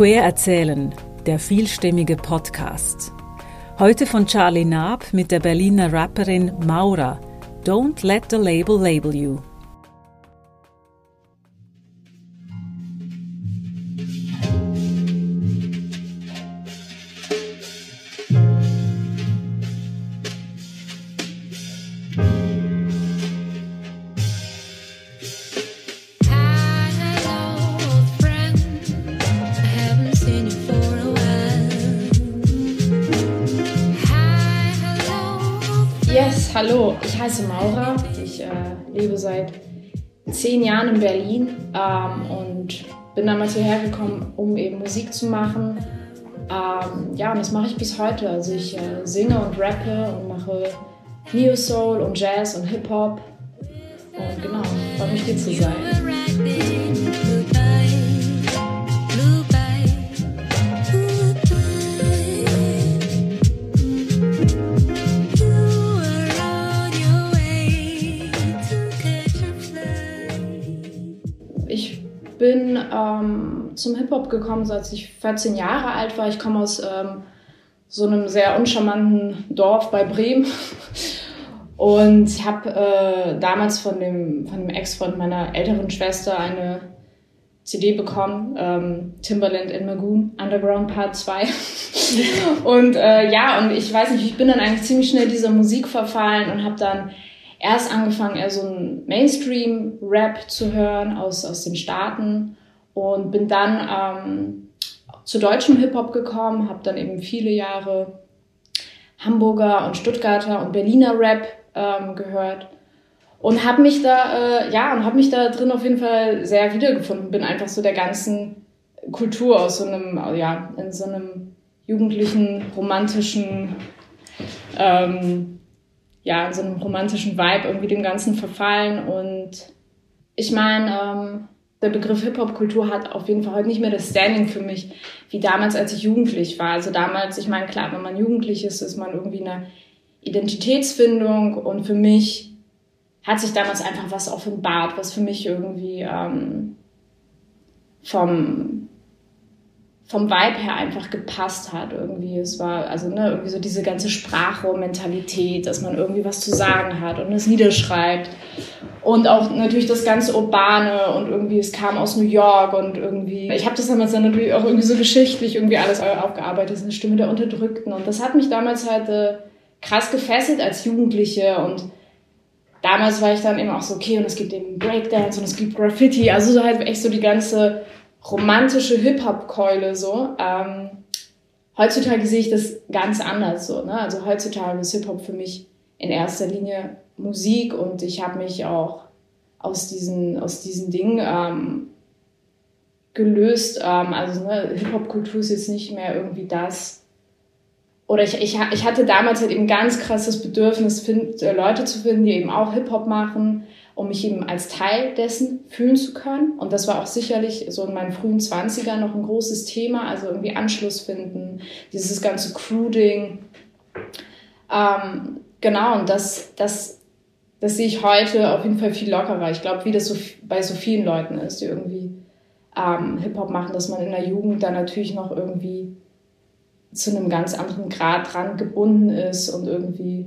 Queer erzählen, der vielstimmige Podcast. Heute von Charlie Naab mit der Berliner Rapperin Maura. Don't let the label label you. Heiße Maura. Ich äh, lebe seit zehn Jahren in Berlin ähm, und bin damals hierher gekommen, um eben Musik zu machen. Ähm, ja, und das mache ich bis heute. Also ich äh, singe und rappe und mache Neo Soul und Jazz und Hip Hop. Und genau, freue mich hier zu sein. Bin ähm, zum Hip-Hop gekommen, als ich 14 Jahre alt war. Ich komme aus ähm, so einem sehr uncharmanten Dorf bei Bremen. Und ich habe äh, damals von dem, von dem Ex-Freund meiner älteren Schwester eine CD bekommen, ähm, Timberland in Magoon, Underground Part 2. und äh, ja, und ich weiß nicht, ich bin dann eigentlich ziemlich schnell dieser Musik verfallen und habe dann erst angefangen, eher so ein Mainstream-Rap zu hören aus, aus den Staaten und bin dann ähm, zu deutschem Hip-Hop gekommen, habe dann eben viele Jahre Hamburger und Stuttgarter und Berliner Rap ähm, gehört und habe mich da äh, ja und habe mich da drin auf jeden Fall sehr wiedergefunden. Bin einfach so der ganzen Kultur aus so einem ja in so einem jugendlichen romantischen ähm, ja, in so einem romantischen Vibe irgendwie dem Ganzen verfallen. Und ich meine, ähm, der Begriff Hip-Hop-Kultur hat auf jeden Fall heute nicht mehr das Standing für mich, wie damals, als ich jugendlich war. Also damals, ich meine, klar, wenn man jugendlich ist, ist man irgendwie eine Identitätsfindung und für mich hat sich damals einfach was offenbart, was für mich irgendwie ähm, vom vom Vibe her einfach gepasst hat irgendwie. Es war also ne, irgendwie so diese ganze Sprachrohrmentalität, dass man irgendwie was zu sagen hat und es niederschreibt. Und auch natürlich das ganze Urbane und irgendwie, es kam aus New York und irgendwie, ich habe das damals dann natürlich auch irgendwie so geschichtlich irgendwie alles aufgearbeitet, eine Stimme der Unterdrückten. Und das hat mich damals halt äh, krass gefesselt als Jugendliche und damals war ich dann eben auch so, okay, und es gibt eben Breakdance und es gibt Graffiti, also so halt echt so die ganze romantische Hip-Hop-Keule so. Ähm, heutzutage sehe ich das ganz anders so. Ne? Also heutzutage ist Hip-Hop für mich in erster Linie Musik und ich habe mich auch aus diesen, aus diesen Dingen ähm, gelöst. Ähm, also ne, Hip-Hop-Kultur ist jetzt nicht mehr irgendwie das. Oder ich, ich, ich hatte damals halt eben ganz krasses Bedürfnis, find, äh, Leute zu finden, die eben auch Hip-Hop machen, um mich eben als Teil dessen fühlen zu können. Und das war auch sicherlich so in meinen frühen Zwanzigern noch ein großes Thema, also irgendwie Anschluss finden, dieses ganze Cruding. Ähm, genau, und das, das, das sehe ich heute auf jeden Fall viel lockerer. Ich glaube, wie das so bei so vielen Leuten ist, die irgendwie ähm, Hip-Hop machen, dass man in der Jugend dann natürlich noch irgendwie zu einem ganz anderen Grad dran gebunden ist und irgendwie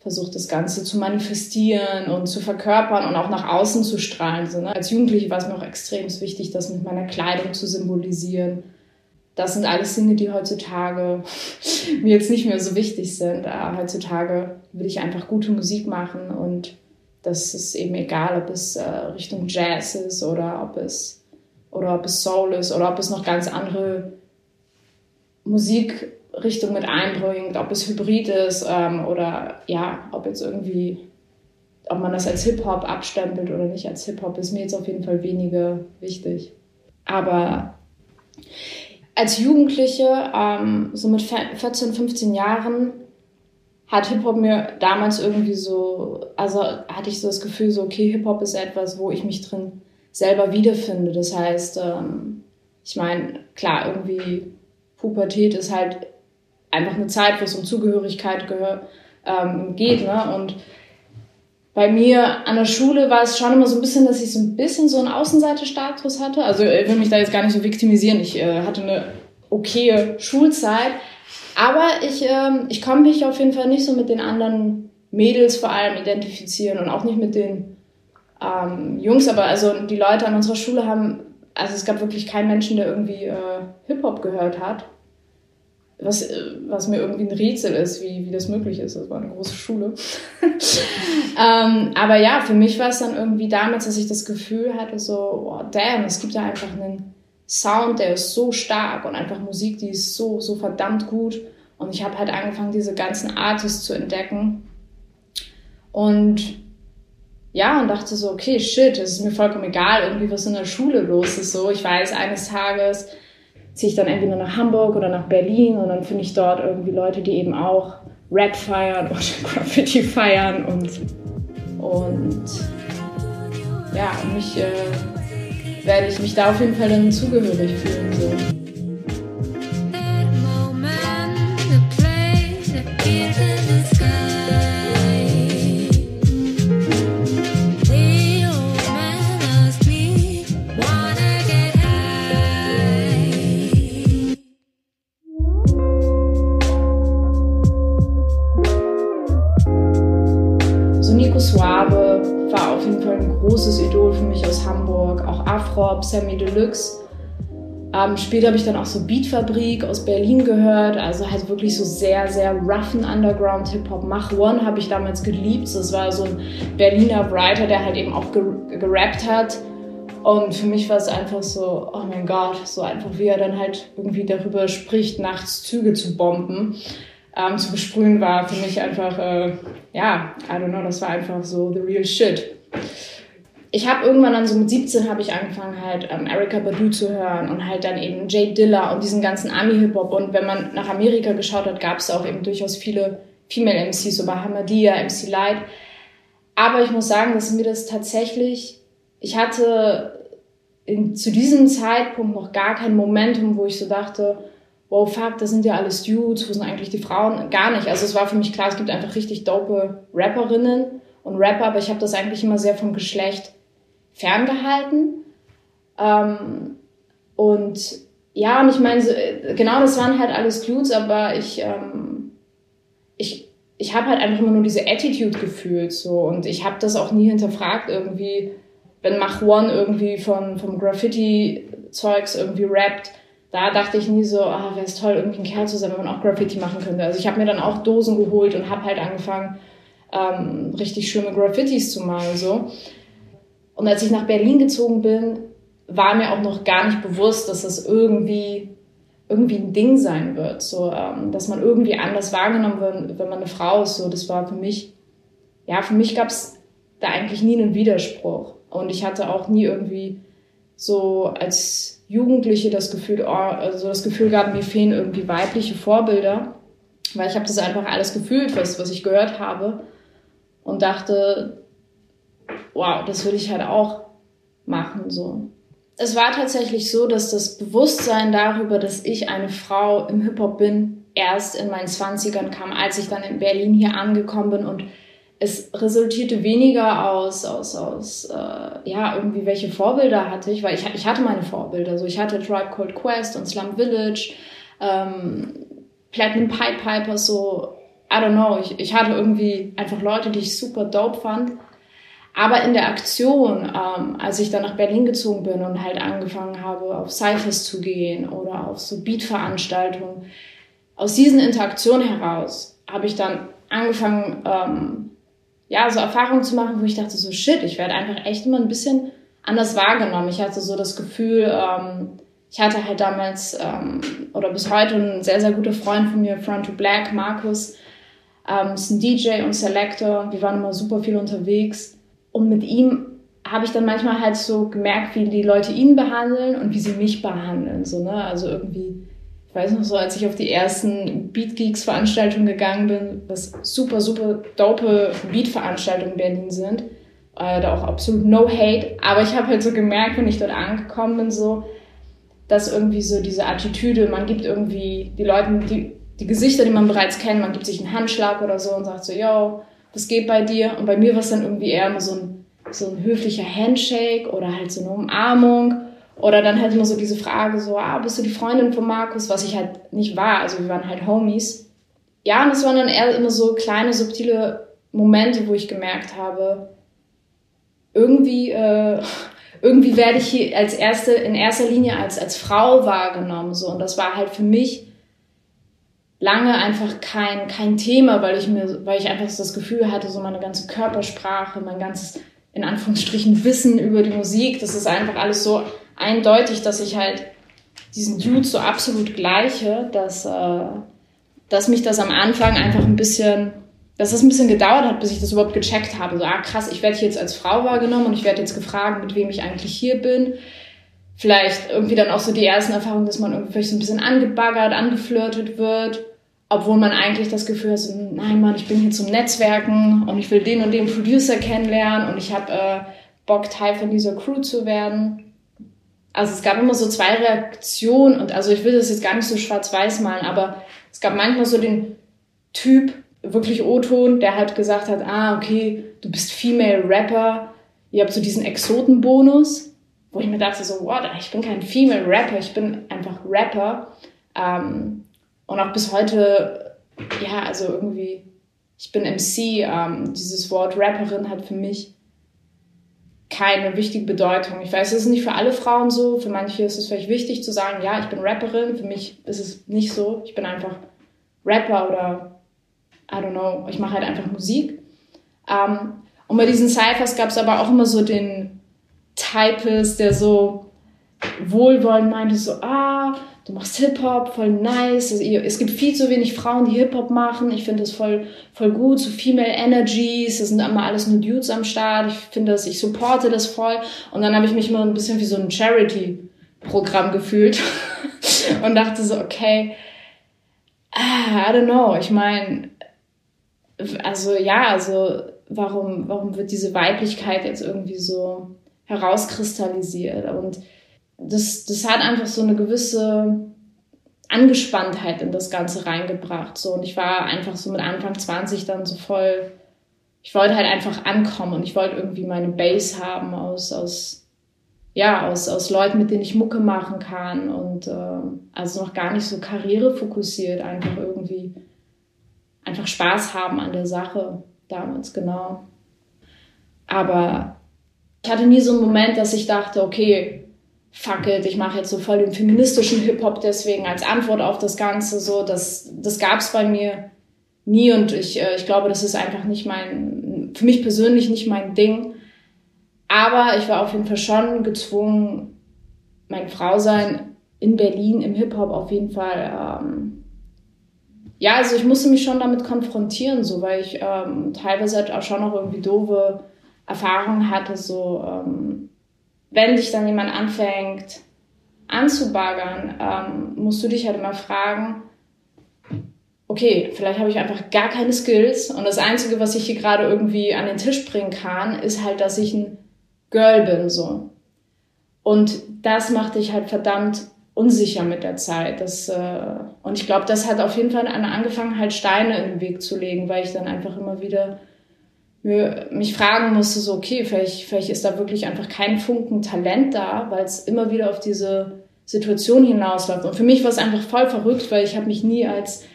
versucht das Ganze zu manifestieren und zu verkörpern und auch nach außen zu strahlen. So, ne? Als Jugendliche war es mir auch extrem wichtig, das mit meiner Kleidung zu symbolisieren. Das sind alles Dinge, die heutzutage mir jetzt nicht mehr so wichtig sind. Aber heutzutage will ich einfach gute Musik machen und das ist eben egal, ob es äh, Richtung Jazz ist oder ob es oder ob es Soul ist oder ob es noch ganz andere Musik Richtung mit einbringt, ob es Hybrid ist ähm, oder ja, ob jetzt irgendwie, ob man das als Hip-Hop abstempelt oder nicht als Hip-Hop, ist mir jetzt auf jeden Fall weniger wichtig. Aber als Jugendliche, ähm, so mit 14, 15 Jahren, hat Hip-Hop mir damals irgendwie so, also hatte ich so das Gefühl, so, okay, Hip-Hop ist etwas, wo ich mich drin selber wiederfinde. Das heißt, ähm, ich meine, klar, irgendwie Pubertät ist halt einfach eine Zeit, wo es um Zugehörigkeit gehör, ähm, geht. Ne? Und bei mir an der Schule war es schon immer so ein bisschen, dass ich so ein bisschen so einen Außenseiterstatus hatte. Also ich will mich da jetzt gar nicht so viktimisieren. Ich äh, hatte eine okaye Schulzeit. Aber ich, äh, ich konnte mich auf jeden Fall nicht so mit den anderen Mädels vor allem identifizieren und auch nicht mit den ähm, Jungs. Aber also die Leute an unserer Schule haben, also es gab wirklich keinen Menschen, der irgendwie äh, Hip-Hop gehört hat was, äh, was mir irgendwie ein Rätsel ist, wie, wie das möglich ist. Das war eine große Schule. ähm, aber ja, für mich war es dann irgendwie damals, dass ich das Gefühl hatte, so, oh, damn, es gibt da einfach einen Sound, der ist so stark und einfach Musik, die ist so, so verdammt gut. Und ich habe halt angefangen, diese ganzen Artists zu entdecken. Und ja, und dachte so, okay, shit, es ist mir vollkommen egal, irgendwie was in der Schule los ist. So, ich weiß, eines Tages ziehe ich dann entweder nach Hamburg oder nach Berlin und dann finde ich dort irgendwie Leute, die eben auch Rap feiern oder Graffiti feiern und, und ja, mich äh, werde ich mich da auf jeden Fall dann zugehörig fühlen. So. Afrop, Sammy Deluxe. Ähm, später habe ich dann auch so Beatfabrik aus Berlin gehört, also halt wirklich so sehr, sehr roughen Underground Hip-Hop. Mach One habe ich damals geliebt. Das war so ein Berliner Writer, der halt eben auch ger gerappt hat. Und für mich war es einfach so, oh mein Gott, so einfach wie er dann halt irgendwie darüber spricht, nachts Züge zu bomben, ähm, zu besprühen, war für mich einfach, äh, ja, I don't know, das war einfach so the real shit ich habe irgendwann dann so mit 17 habe ich angefangen halt ähm, Erika Badu zu hören und halt dann eben Jay Dilla und diesen ganzen Ami-Hip-Hop und wenn man nach Amerika geschaut hat, gab es auch eben durchaus viele Female MCs, so bei Hamadia, MC Light. Aber ich muss sagen, dass mir das tatsächlich, ich hatte in, zu diesem Zeitpunkt noch gar kein Momentum, wo ich so dachte, wow, fuck, das sind ja alles Dudes, wo sind eigentlich die Frauen? Gar nicht. Also es war für mich klar, es gibt einfach richtig dope Rapperinnen und Rapper, aber ich habe das eigentlich immer sehr vom Geschlecht ferngehalten. Ähm, und ja, und ich meine, so, genau das waren halt alles Dudes, aber ich, ähm, ich, ich habe halt einfach immer nur diese Attitude gefühlt so und ich habe das auch nie hinterfragt irgendwie, wenn Mach One irgendwie von vom Graffiti-Zeugs irgendwie rappt, da dachte ich nie so, ah, wäre es toll, irgendwie ein Kerl zu sein, wenn man auch Graffiti machen könnte. Also ich habe mir dann auch Dosen geholt und habe halt angefangen, ähm, richtig schöne Graffitis zu malen so. Und als ich nach Berlin gezogen bin, war mir auch noch gar nicht bewusst, dass das irgendwie irgendwie ein Ding sein wird, so ähm, dass man irgendwie anders wahrgenommen wird, wenn man eine Frau ist. So, das war für mich, ja, für mich gab es da eigentlich nie einen Widerspruch. Und ich hatte auch nie irgendwie so als Jugendliche das Gefühl, oh, also das Gefühl gehabt, mir fehlen irgendwie weibliche Vorbilder, weil ich habe das einfach alles gefühlt, was, was ich gehört habe und dachte, wow, das will ich halt auch machen, so. Es war tatsächlich so, dass das Bewusstsein darüber, dass ich eine Frau im Hip-Hop bin, erst in meinen Zwanzigern kam, als ich dann in Berlin hier angekommen bin und es resultierte weniger aus, aus, aus äh, ja, irgendwie welche Vorbilder hatte ich, weil ich, ich hatte meine Vorbilder. So, ich hatte Tribe Called Quest und Slum Village, ähm, Platinum Pipe Pipers, so, I don't know, ich, ich hatte irgendwie einfach Leute, die ich super dope fand. Aber in der Aktion, ähm, als ich dann nach Berlin gezogen bin und halt angefangen habe, auf Cyphers zu gehen oder auf so Beat-Veranstaltungen, aus diesen Interaktionen heraus habe ich dann angefangen, ähm, ja, so Erfahrungen zu machen, wo ich dachte so, shit, ich werde einfach echt immer ein bisschen anders wahrgenommen. Ich hatte so das Gefühl, ähm, ich hatte halt damals ähm, oder bis heute ein sehr, sehr guter Freund von mir, Front to Black, Markus, ähm, ist ein DJ und Selector. Wir waren immer super viel unterwegs. Und mit ihm habe ich dann manchmal halt so gemerkt, wie die Leute ihn behandeln und wie sie mich behandeln. So, ne? Also irgendwie, ich weiß noch so, als ich auf die ersten Beat Geeks Veranstaltungen gegangen bin, was super, super dope Beat-Veranstaltungen in Berlin sind. Äh, da auch absolut no hate. Aber ich habe halt so gemerkt, wenn ich dort angekommen bin, so, dass irgendwie so diese Attitüde, man gibt irgendwie die Leute, die, die Gesichter, die man bereits kennt, man gibt sich einen Handschlag oder so und sagt so, yo, was geht bei dir? Und bei mir war es dann irgendwie eher immer so ein, so ein höflicher Handshake oder halt so eine Umarmung. Oder dann halt immer so diese Frage so, ah, bist du die Freundin von Markus? Was ich halt nicht war. Also wir waren halt Homies. Ja, und es waren dann eher immer so kleine, subtile Momente, wo ich gemerkt habe, irgendwie, äh, irgendwie werde ich hier als erste, in erster Linie als, als Frau wahrgenommen, so. Und das war halt für mich lange einfach kein, kein Thema, weil ich mir, weil ich einfach das Gefühl hatte, so meine ganze Körpersprache, mein ganzes, in Anführungsstrichen, Wissen über die Musik, das ist einfach alles so eindeutig, dass ich halt diesen Dude so absolut gleiche, dass, äh, dass mich das am Anfang einfach ein bisschen, dass es ein bisschen gedauert hat, bis ich das überhaupt gecheckt habe. So, ah krass, ich werde jetzt als Frau wahrgenommen und ich werde jetzt gefragt, mit wem ich eigentlich hier bin. Vielleicht irgendwie dann auch so die ersten Erfahrungen, dass man irgendwie vielleicht so ein bisschen angebaggert, angeflirtet wird obwohl man eigentlich das Gefühl hat, nein Mann, ich bin hier zum Netzwerken und ich will den und den Producer kennenlernen und ich habe äh, Bock, Teil von dieser Crew zu werden. Also es gab immer so zwei Reaktionen und also ich will das jetzt gar nicht so schwarz-weiß malen, aber es gab manchmal so den Typ, wirklich O-Ton, der halt gesagt hat, ah, okay, du bist Female Rapper, ihr habt so diesen Exotenbonus, wo ich mir dachte so, what, ich bin kein Female Rapper, ich bin einfach Rapper. Ähm, und auch bis heute, ja, also irgendwie, ich bin MC, ähm, dieses Wort Rapperin hat für mich keine wichtige Bedeutung. Ich weiß, es ist nicht für alle Frauen so. Für manche ist es vielleicht wichtig zu sagen, ja, ich bin Rapperin. Für mich ist es nicht so. Ich bin einfach Rapper oder I don't know. Ich mache halt einfach Musik. Ähm, und bei diesen Cyphers gab es aber auch immer so den Typist, der so wohlwollend meinte, so, ah, du machst Hip-Hop, voll nice. Es gibt viel zu wenig Frauen, die Hip-Hop machen. Ich finde das voll, voll gut. So Female Energies, das sind immer alles nur Dudes am Start. Ich finde das, ich supporte das voll. Und dann habe ich mich immer ein bisschen wie so ein Charity-Programm gefühlt und dachte so, okay, ah, I don't know. Ich meine, also ja, also warum, warum wird diese Weiblichkeit jetzt irgendwie so herauskristallisiert? Und das, das hat einfach so eine gewisse Angespanntheit in das Ganze reingebracht. So. Und ich war einfach so mit Anfang 20 dann so voll, ich wollte halt einfach ankommen und ich wollte irgendwie meine Base haben aus, aus, ja, aus, aus Leuten, mit denen ich Mucke machen kann und äh, also noch gar nicht so karrierefokussiert, einfach irgendwie einfach Spaß haben an der Sache damals, genau. Aber ich hatte nie so einen Moment, dass ich dachte, okay, fuck it, ich mache jetzt so voll den feministischen Hip-Hop deswegen als Antwort auf das Ganze. So, das, das gab es bei mir nie und ich, äh, ich glaube, das ist einfach nicht mein, für mich persönlich nicht mein Ding. Aber ich war auf jeden Fall schon gezwungen, mein Frausein in Berlin im Hip-Hop auf jeden Fall, ähm, ja, also ich musste mich schon damit konfrontieren, so, weil ich ähm, teilweise halt auch schon noch irgendwie doofe Erfahrungen hatte, so, ähm, wenn dich dann jemand anfängt anzubaggern, ähm, musst du dich halt immer fragen, okay, vielleicht habe ich einfach gar keine Skills und das Einzige, was ich hier gerade irgendwie an den Tisch bringen kann, ist halt, dass ich ein Girl bin, so. Und das macht dich halt verdammt unsicher mit der Zeit. Das, äh, und ich glaube, das hat auf jeden Fall angefangen, halt Steine in den Weg zu legen, weil ich dann einfach immer wieder mich fragen musste, so, okay, vielleicht, vielleicht ist da wirklich einfach kein Funken Talent da, weil es immer wieder auf diese Situation hinausläuft. Und für mich war es einfach voll verrückt, weil ich habe mich nie als,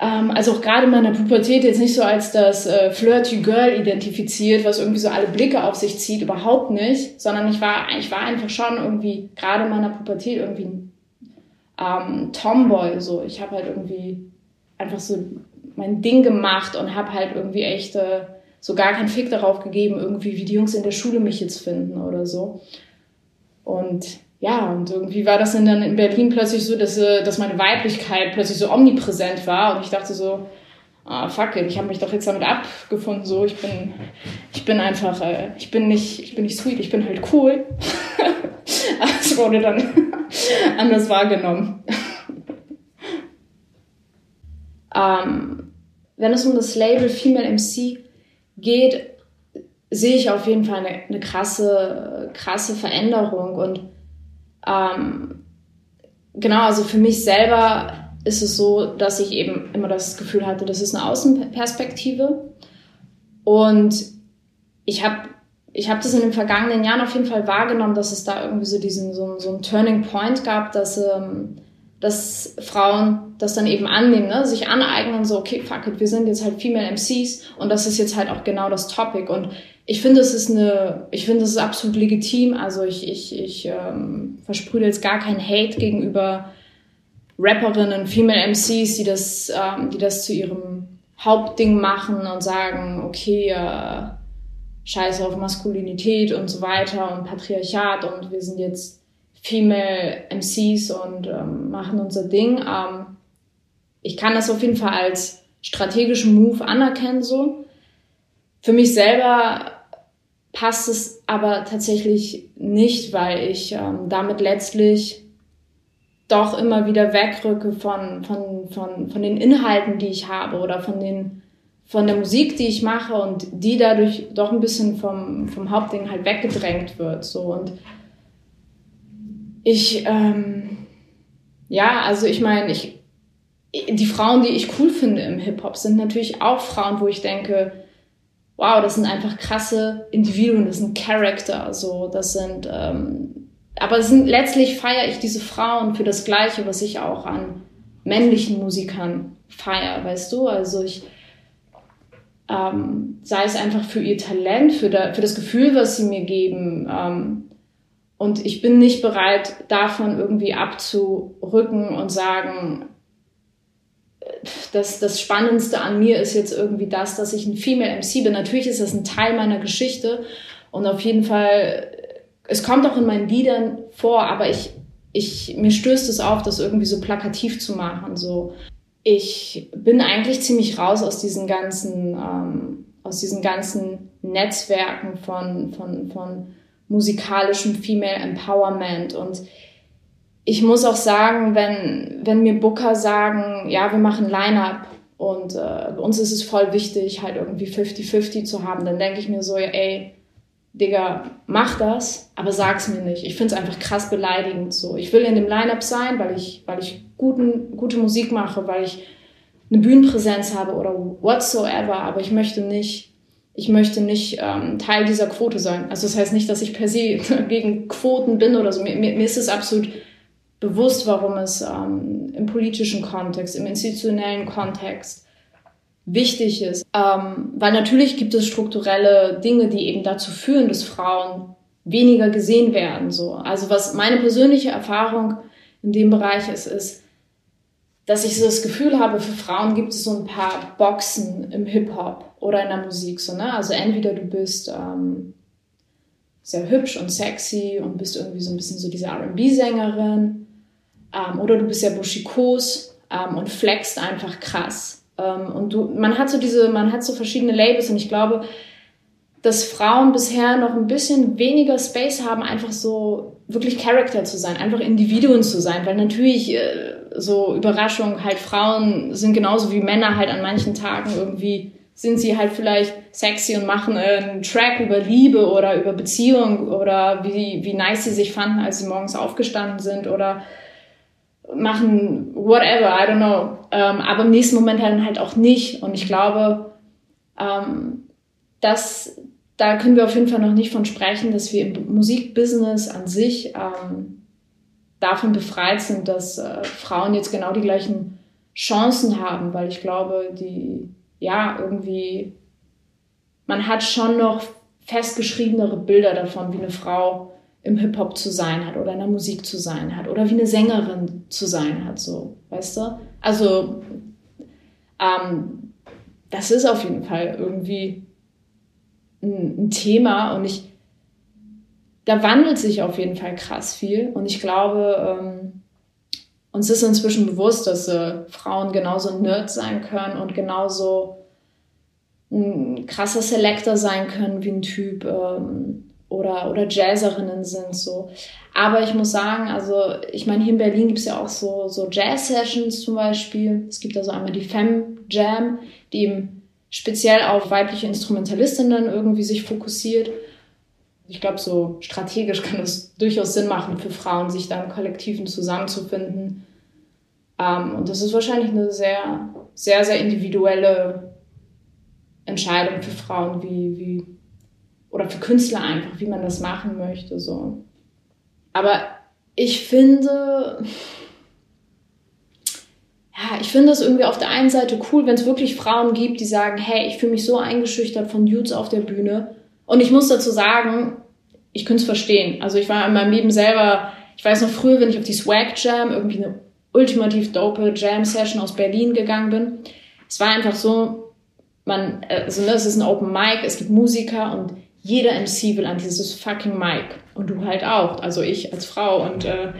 ähm, also auch gerade in meiner Pubertät jetzt nicht so als das äh, Flirty Girl identifiziert, was irgendwie so alle Blicke auf sich zieht, überhaupt nicht, sondern ich war, ich war einfach schon irgendwie, gerade in meiner Pubertät irgendwie ähm, Tomboy, so. Ich habe halt irgendwie einfach so mein Ding gemacht und habe halt irgendwie echt äh, so gar keinen Fick darauf gegeben, irgendwie wie die Jungs in der Schule mich jetzt finden oder so. Und ja, und irgendwie war das dann in Berlin plötzlich so, dass, äh, dass meine Weiblichkeit plötzlich so omnipräsent war und ich dachte so, ah, fuck it, ich habe mich doch jetzt damit abgefunden, so, ich bin, ich bin einfach, äh, ich bin nicht, ich bin nicht sweet, ich bin halt cool. Es wurde dann anders wahrgenommen. ähm, wenn es um das Label Female MC geht, sehe ich auf jeden Fall eine, eine krasse, krasse Veränderung. Und ähm, genau, also für mich selber ist es so, dass ich eben immer das Gefühl hatte, das ist eine Außenperspektive. Und ich habe ich hab das in den vergangenen Jahren auf jeden Fall wahrgenommen, dass es da irgendwie so diesen so, so einen Turning Point gab, dass ähm, dass Frauen das dann eben annehmen, ne? sich aneignen, so, okay, fuck it, wir sind jetzt halt Female MCs und das ist jetzt halt auch genau das Topic. Und ich finde, es ist eine, ich finde, es ist absolut legitim. Also ich, ich, ich ähm, versprühe jetzt gar keinen Hate gegenüber Rapperinnen, Female MCs, die das, ähm, die das zu ihrem Hauptding machen und sagen, okay, äh, scheiße auf Maskulinität und so weiter und Patriarchat und wir sind jetzt Female MCs und ähm, machen unser Ding. Ähm, ich kann das auf jeden Fall als strategischen Move anerkennen so. Für mich selber passt es aber tatsächlich nicht, weil ich ähm, damit letztlich doch immer wieder wegrücke von, von, von, von den Inhalten, die ich habe oder von, den, von der Musik, die ich mache und die dadurch doch ein bisschen vom, vom Hauptding halt weggedrängt wird. So. Und ich, ähm, ja, also ich meine, ich, die Frauen, die ich cool finde im Hip-Hop, sind natürlich auch Frauen, wo ich denke, wow, das sind einfach krasse Individuen, das sind Charakter, so, das sind, ähm, aber sind, letztlich feiere ich diese Frauen für das Gleiche, was ich auch an männlichen Musikern feiere, weißt du? Also ich, ähm, sei es einfach für ihr Talent, für, da, für das Gefühl, was sie mir geben, ähm, und ich bin nicht bereit, davon irgendwie abzurücken und sagen, das, das Spannendste an mir ist jetzt irgendwie das, dass ich ein Female MC bin. Natürlich ist das ein Teil meiner Geschichte und auf jeden Fall, es kommt auch in meinen Liedern vor, aber ich, ich, mir stößt es auf, das irgendwie so plakativ zu machen. So, ich bin eigentlich ziemlich raus aus diesen ganzen, ähm, aus diesen ganzen Netzwerken von, von, von musikalischem Female Empowerment. Und ich muss auch sagen, wenn, wenn mir Booker sagen, ja, wir machen Line-Up und äh, bei uns ist es voll wichtig, halt irgendwie 50-50 zu haben, dann denke ich mir so, ey, Digga, mach das, aber sag's mir nicht. Ich find's einfach krass beleidigend so. Ich will in dem Line-Up sein, weil ich, weil ich guten, gute Musik mache, weil ich eine Bühnenpräsenz habe oder whatsoever, aber ich möchte nicht ich möchte nicht ähm, Teil dieser Quote sein. Also das heißt nicht, dass ich per se gegen Quoten bin oder so. Mir, mir, ist es absolut bewusst, warum es ähm, im politischen Kontext, im institutionellen Kontext wichtig ist. Ähm, weil natürlich gibt es strukturelle Dinge, die eben dazu führen, dass Frauen weniger gesehen werden. So. Also was meine persönliche Erfahrung in dem Bereich ist, ist, dass ich so das Gefühl habe, für Frauen gibt es so ein paar Boxen im Hip-Hop oder in der Musik. So, ne? Also entweder du bist ähm, sehr hübsch und sexy und bist irgendwie so ein bisschen so diese RB-Sängerin ähm, oder du bist sehr buschikos ähm, und flexst einfach krass. Ähm, und du, man hat so diese, man hat so verschiedene Labels und ich glaube, dass Frauen bisher noch ein bisschen weniger Space haben, einfach so wirklich Charakter zu sein, einfach Individuen zu sein, weil natürlich äh, so Überraschung halt Frauen sind genauso wie Männer halt an manchen Tagen irgendwie sind sie halt vielleicht sexy und machen einen Track über Liebe oder über Beziehung oder wie, wie nice sie sich fanden, als sie morgens aufgestanden sind oder machen whatever, I don't know. Ähm, aber im nächsten Moment dann halt auch nicht. Und ich glaube, ähm, dass da können wir auf jeden Fall noch nicht von sprechen, dass wir im Musikbusiness an sich ähm, davon befreit sind, dass äh, Frauen jetzt genau die gleichen Chancen haben, weil ich glaube, die ja, irgendwie, man hat schon noch festgeschriebenere Bilder davon, wie eine Frau im Hip-Hop zu sein hat oder in der Musik zu sein hat oder wie eine Sängerin zu sein hat, so, weißt du? Also, ähm, das ist auf jeden Fall irgendwie ein, ein Thema und ich, da wandelt sich auf jeden Fall krass viel und ich glaube, ähm, uns ist inzwischen bewusst, dass äh, Frauen genauso Nerds sein können und genauso ein krasser Selector sein können wie ein Typ ähm, oder, oder Jazzerinnen sind so. Aber ich muss sagen, also ich meine, hier in Berlin gibt es ja auch so, so Jazz-Sessions zum Beispiel. Es gibt also einmal die Femme Jam, die eben speziell auf weibliche Instrumentalistinnen irgendwie sich fokussiert. Ich glaube, so strategisch kann es durchaus Sinn machen für Frauen, sich da im Kollektiven zusammenzufinden Ähm, und das ist wahrscheinlich eine sehr, sehr, sehr individuelle Entscheidung für Frauen, wie, wie, oder für Künstler einfach, wie man das machen möchte, so. Aber ich finde, ja, ich finde es irgendwie auf der einen Seite cool, wenn es wirklich Frauen gibt, die sagen, hey, ich fühle mich so eingeschüchtert von Dudes auf der Bühne. Und ich muss dazu sagen, ich könnte es verstehen. Also ich war in meinem Leben selber, ich weiß noch früher, wenn ich auf die Swag Jam, irgendwie eine ultimativ dope Jam Session aus Berlin gegangen bin. Es war einfach so, man, also ne, es ist ein Open Mic, es gibt Musiker und jeder MC will an dieses fucking Mic. Und du halt auch, also ich als Frau. Und äh,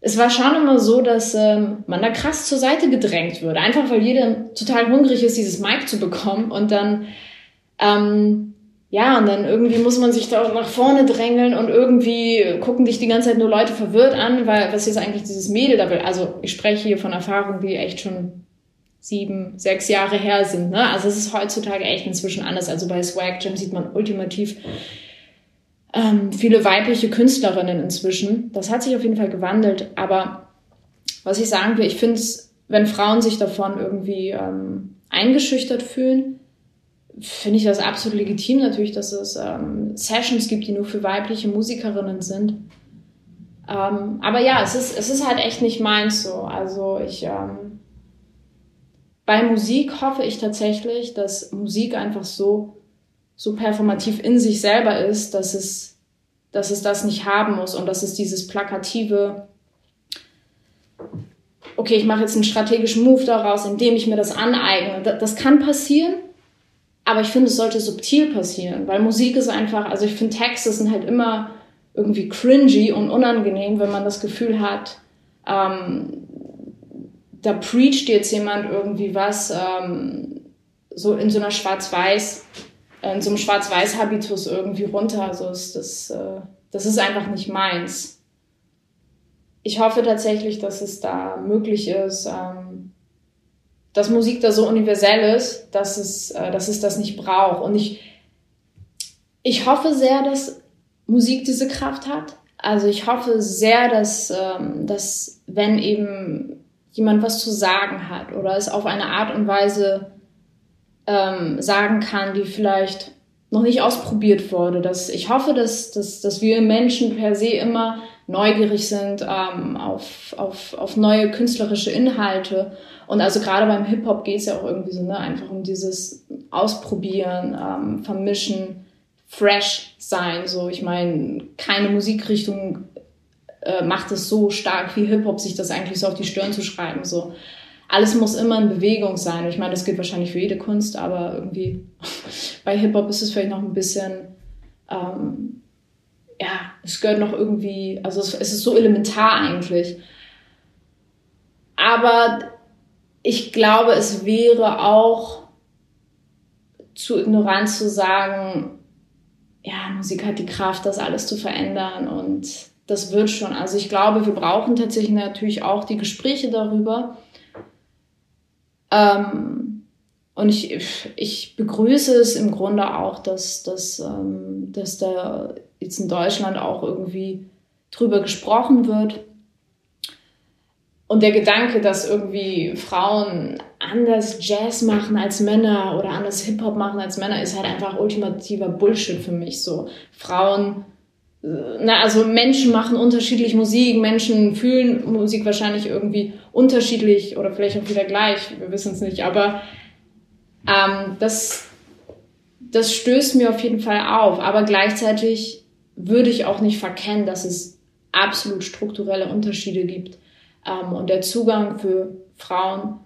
es war schon immer so, dass ähm, man da krass zur Seite gedrängt würde. Einfach weil jeder total hungrig ist, dieses Mic zu bekommen. Und dann, ähm, ja, und dann irgendwie muss man sich da auch nach vorne drängeln und irgendwie gucken dich die ganze Zeit nur Leute verwirrt an, weil was ist eigentlich dieses Mädel da will. Also ich spreche hier von Erfahrungen, die echt schon sieben, sechs Jahre her sind. Ne? Also es ist heutzutage echt inzwischen anders. Also bei Swag Jam sieht man ultimativ ähm, viele weibliche Künstlerinnen inzwischen. Das hat sich auf jeden Fall gewandelt. Aber was ich sagen will, ich finde es, wenn Frauen sich davon irgendwie ähm, eingeschüchtert fühlen, finde ich das absolut legitim natürlich, dass es ähm, Sessions gibt, die nur für weibliche Musikerinnen sind. Ähm, aber ja, es ist, es ist halt echt nicht meins so. Also ich, ähm, bei Musik hoffe ich tatsächlich, dass Musik einfach so so performativ in sich selber ist, dass es, dass es das nicht haben muss und dass es dieses plakative, okay, ich mache jetzt einen strategischen Move daraus, indem ich mir das aneigne. Das kann passieren, aber ich finde, es sollte subtil passieren, weil Musik ist einfach, also ich finde, Texte sind halt immer irgendwie cringy und unangenehm, wenn man das Gefühl hat, ähm, da preacht jetzt jemand irgendwie was, ähm, so in so einer Schwarz-Weiß- in so einem Schwarz-Weiß-Habitus irgendwie runter. Also ist das, äh, das ist einfach nicht meins. Ich hoffe tatsächlich, dass es da möglich ist, ähm, dass Musik da so universell ist, dass es, äh, dass es das nicht braucht. Und ich, ich hoffe sehr, dass Musik diese Kraft hat. Also ich hoffe sehr, dass, ähm, dass wenn eben jemand was zu sagen hat oder es auf eine Art und Weise ähm, sagen kann, die vielleicht noch nicht ausprobiert wurde. Dass ich hoffe, dass, dass, dass wir Menschen per se immer neugierig sind ähm, auf, auf, auf neue künstlerische Inhalte. Und also gerade beim Hip-Hop geht es ja auch irgendwie so, ne, einfach um dieses Ausprobieren, ähm, Vermischen, fresh sein. So, ich meine, keine Musikrichtung äh, macht es so stark wie Hip-Hop, sich das eigentlich so auf die Stirn zu schreiben. So alles muss immer in Bewegung sein. Ich meine, das gilt wahrscheinlich für jede Kunst, aber irgendwie bei Hip-Hop ist es vielleicht noch ein bisschen, ähm, ja, es gehört noch irgendwie, also es, es ist so elementar eigentlich. Aber ich glaube, es wäre auch zu ignorant zu sagen, ja, Musik hat die Kraft, das alles zu verändern und das wird schon. Also ich glaube, wir brauchen tatsächlich natürlich auch die Gespräche darüber. Ähm, und ich, ich begrüße es im Grunde auch, dass, dass, ähm, dass da jetzt in Deutschland auch irgendwie drüber gesprochen wird. Und der Gedanke, dass irgendwie Frauen anders Jazz machen als Männer oder anders Hip-Hop machen als Männer, ist halt einfach ultimativer Bullshit für mich. So Frauen na, also Menschen machen unterschiedlich Musik, Menschen fühlen Musik wahrscheinlich irgendwie unterschiedlich oder vielleicht auch wieder gleich, wir wissen es nicht, aber ähm, das, das stößt mir auf jeden Fall auf, aber gleichzeitig würde ich auch nicht verkennen, dass es absolut strukturelle Unterschiede gibt. Ähm, und der Zugang für Frauen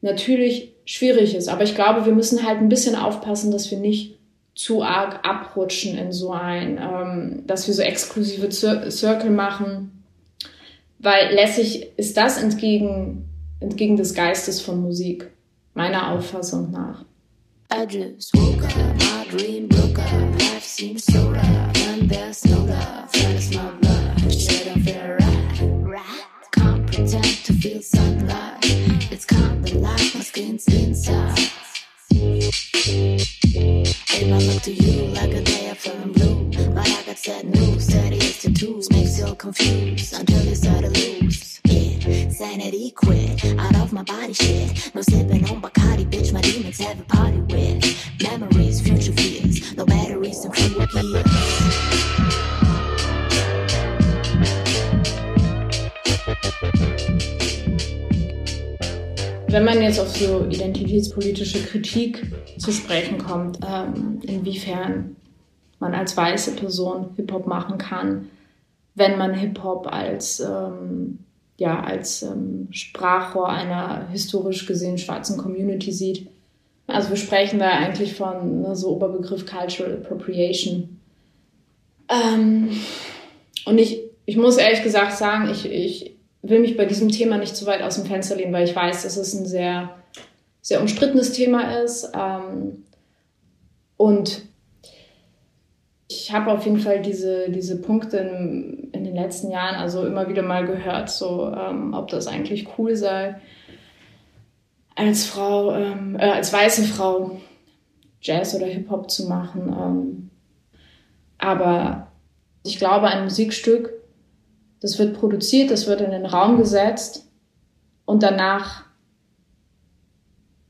natürlich schwierig ist, aber ich glaube, wir müssen halt ein bisschen aufpassen, dass wir nicht zu arg abrutschen in so ein, ähm, dass wir so exklusive Zir Circle machen, weil lässig ist das entgegen, entgegen des Geistes von Musik, meiner Auffassung nach. I just woke up, my dream broke up, life seems so and there's no love, there's no love, shit don't feel right, right, can't pretend to feel sunlight, it's kinda like my skin's inside. Babe, I look to you like a day I'm feeling blue. But I got sad news, steady as tattoos, makes you confused until you start to lose. Sanity quit. Out of my body shit. No slipping on Bacardi, bitch. My demons have a party with. Memories, future fears. No batteries and fewer gears. Wenn man jetzt auf so identitätspolitische Kritik zu sprechen kommt, ähm, inwiefern man als weiße Person Hip-Hop machen kann, wenn man Hip-Hop als, ähm, ja, als ähm, Sprachrohr einer historisch gesehen schwarzen Community sieht. Also wir sprechen da eigentlich von ne, so Oberbegriff Cultural Appropriation. Ähm, und ich, ich muss ehrlich gesagt sagen, ich, ich will mich bei diesem Thema nicht zu weit aus dem Fenster lehnen, weil ich weiß, dass es ein sehr, sehr umstrittenes Thema ist. Ähm, und ich habe auf jeden Fall diese, diese Punkte in, in, den letzten Jahren also immer wieder mal gehört, so ähm, ob das eigentlich cool sei, als Frau, ähm, äh, als weiße Frau Jazz oder Hip-Hop zu machen. Ähm, aber ich glaube, ein Musikstück das wird produziert, das wird in den Raum gesetzt und danach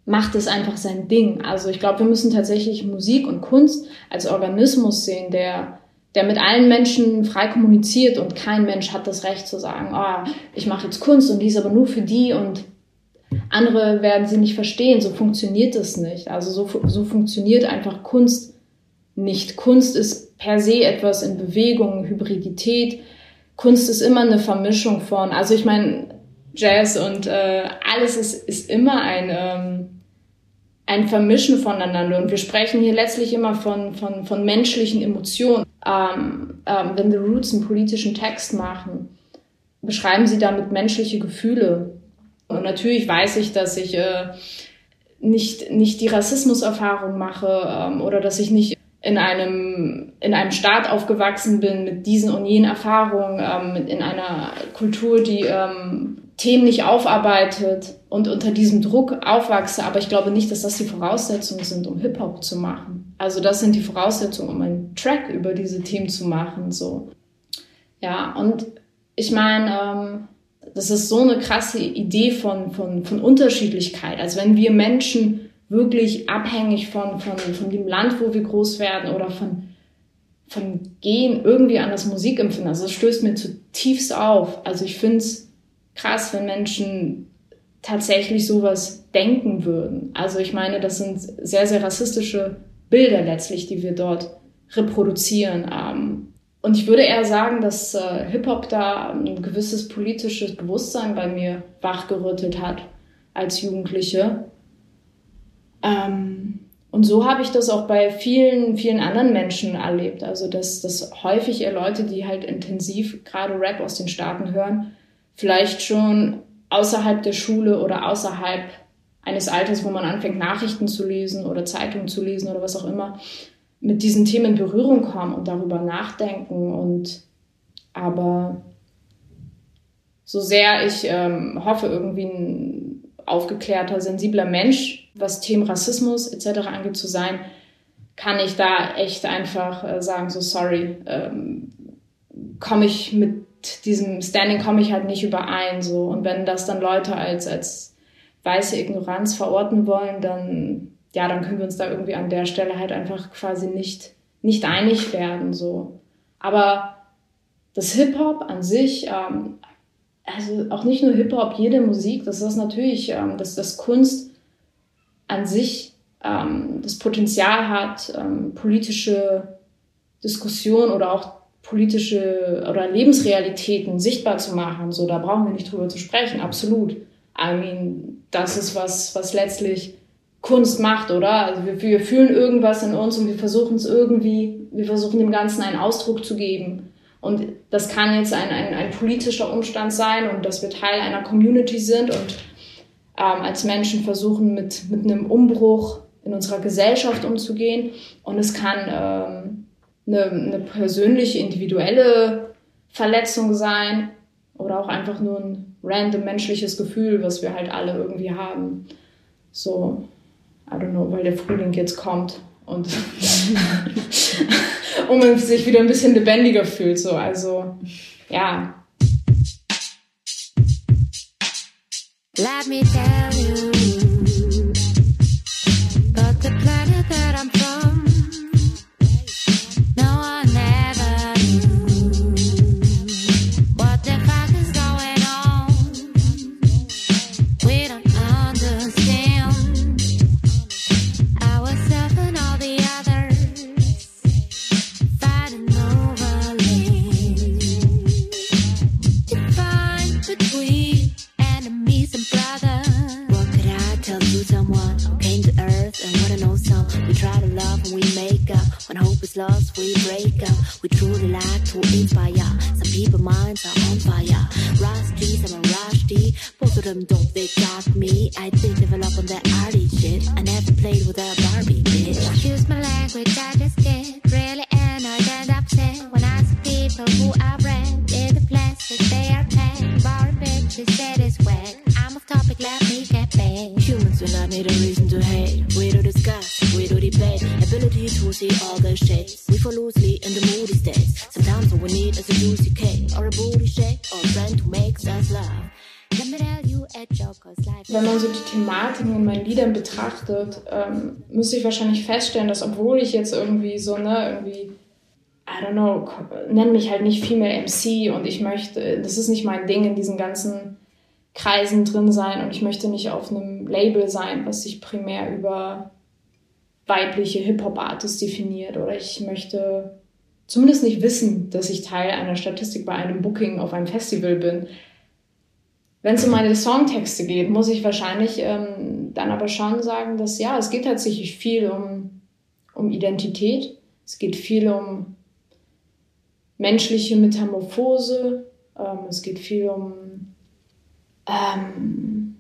macht es einfach sein Ding. Also ich glaube, wir müssen tatsächlich Musik und Kunst als Organismus sehen, der, der mit allen Menschen frei kommuniziert und kein Mensch hat das Recht zu sagen, oh, ich mache jetzt Kunst und die ist aber nur für die und andere werden sie nicht verstehen. So funktioniert das nicht. Also so, so funktioniert einfach Kunst nicht. Kunst ist per se etwas in Bewegung, Hybridität, Kunst ist immer eine Vermischung von, also ich meine, Jazz und äh, alles ist, ist immer ein, ähm, ein Vermischen voneinander. Und wir sprechen hier letztlich immer von, von, von menschlichen Emotionen. Ähm, ähm, wenn The Roots einen politischen Text machen, beschreiben sie damit menschliche Gefühle. Und natürlich weiß ich, dass ich äh, nicht, nicht die Rassismuserfahrung mache ähm, oder dass ich nicht in einem, in einem Staat aufgewachsen bin mit diesen und jenen Erfahrungen, ähm, in einer Kultur, die ähm, Themen nicht aufarbeitet und unter diesem Druck aufwachse. Aber ich glaube nicht, dass das die Voraussetzungen sind, um Hip-Hop zu machen. Also das sind die Voraussetzungen, um einen Track über diese Themen zu machen. So. Ja, und ich meine, ähm, das ist so eine krasse Idee von, von, von Unterschiedlichkeit. Also wenn wir Menschen wirklich abhängig von, von, von dem Land, wo wir groß werden oder von, von Gehen irgendwie an das Musikempfinden. Also das stößt mir zutiefst auf. Also ich finde es krass, wenn Menschen tatsächlich sowas denken würden. Also ich meine, das sind sehr, sehr rassistische Bilder letztlich, die wir dort reproduzieren. Ähm, und ich würde eher sagen, dass äh, Hip-Hop da ein gewisses politisches Bewusstsein bei mir wachgerüttelt hat als Jugendliche. Ähm, und so habe ich das auch bei vielen, vielen anderen Menschen erlebt. Also, dass, dass häufig eher Leute, die halt intensiv gerade Rap aus den Staaten hören, vielleicht schon außerhalb der Schule oder außerhalb eines Alters, wo man anfängt, Nachrichten zu lesen oder Zeitungen zu lesen oder was auch immer, mit diesen Themen in Berührung kommen und darüber nachdenken. Und aber so sehr ich ähm, hoffe, irgendwie ein aufgeklärter, sensibler Mensch was Themen Rassismus etc. angeht, zu sein, kann ich da echt einfach äh, sagen, so sorry, ähm, komme ich mit diesem Standing komme ich halt nicht überein. So. Und wenn das dann Leute als, als weiße Ignoranz verorten wollen, dann, ja, dann können wir uns da irgendwie an der Stelle halt einfach quasi nicht, nicht einig werden. So. Aber das Hip-Hop an sich, ähm, also auch nicht nur Hip-Hop, jede Musik, das ist natürlich, ähm, das, das Kunst an sich ähm, das Potenzial hat, ähm, politische Diskussionen oder auch politische oder Lebensrealitäten sichtbar zu machen. So, da brauchen wir nicht drüber zu sprechen, absolut. I mean, das ist was, was letztlich Kunst macht, oder? Also wir, wir fühlen irgendwas in uns und wir versuchen es irgendwie, wir versuchen dem Ganzen einen Ausdruck zu geben. Und das kann jetzt ein, ein, ein politischer Umstand sein und dass wir Teil einer Community sind und ähm, als Menschen versuchen, mit, mit einem Umbruch in unserer Gesellschaft umzugehen. Und es kann ähm, eine, eine persönliche, individuelle Verletzung sein oder auch einfach nur ein random menschliches Gefühl, was wir halt alle irgendwie haben. So, I don't know, weil der Frühling jetzt kommt und um man sich wieder ein bisschen lebendiger fühlt. So, also ja, Let me tell you. Is lost, we break up. We truly like to inspire. Some people's minds are on fire. Rusty, some are rusty. Both of them don't they got me. I did develop on that arty shit. I never played with a Barbie bitch. Excuse my language, I just get really annoyed and upset when I see people who are bred in the plastic. They are paying boring bitches that is wet. I'm off topic, let me get back. Humans do not need a reason All the shades. We fall loosely in the moody states. Sometimes all we need is a juicy cake or a booty shake or a friend who makes us laugh. Wenn man so die Thematiken in meinen Liedern betrachtet, ähm, muss ich wahrscheinlich feststellen, dass obwohl ich jetzt irgendwie so, ne, irgendwie, I don't know, nenn mich halt nicht Female MC und ich möchte, das ist nicht mein Ding in diesen ganzen Kreisen drin sein und ich möchte nicht auf einem Label sein, was sich primär über weibliche Hip-Hop-Artists definiert oder ich möchte zumindest nicht wissen, dass ich Teil einer Statistik bei einem Booking auf einem Festival bin. Wenn es um meine Songtexte geht, muss ich wahrscheinlich ähm, dann aber schon sagen, dass ja, es geht tatsächlich viel um, um Identität. Es geht viel um menschliche Metamorphose. Ähm, es geht viel um. Ähm,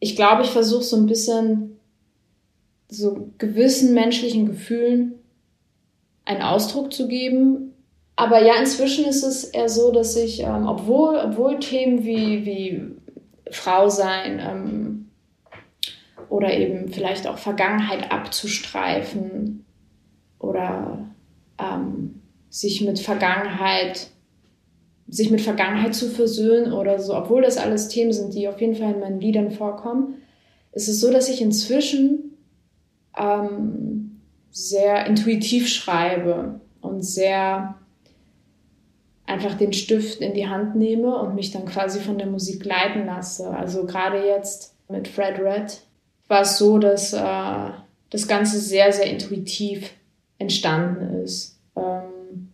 ich glaube, ich versuche so ein bisschen so gewissen menschlichen Gefühlen einen Ausdruck zu geben. Aber ja, inzwischen ist es eher so, dass ich, ähm, obwohl, obwohl Themen wie, wie Frau sein ähm, oder eben vielleicht auch Vergangenheit abzustreifen oder ähm, sich mit Vergangenheit sich mit Vergangenheit zu versöhnen oder so, obwohl das alles Themen sind, die auf jeden Fall in meinen Liedern vorkommen, ist es so, dass ich inzwischen ähm, sehr intuitiv schreibe und sehr einfach den Stift in die Hand nehme und mich dann quasi von der Musik leiten lasse. Also gerade jetzt mit Fred Red war es so, dass äh, das Ganze sehr, sehr intuitiv entstanden ist. Ähm,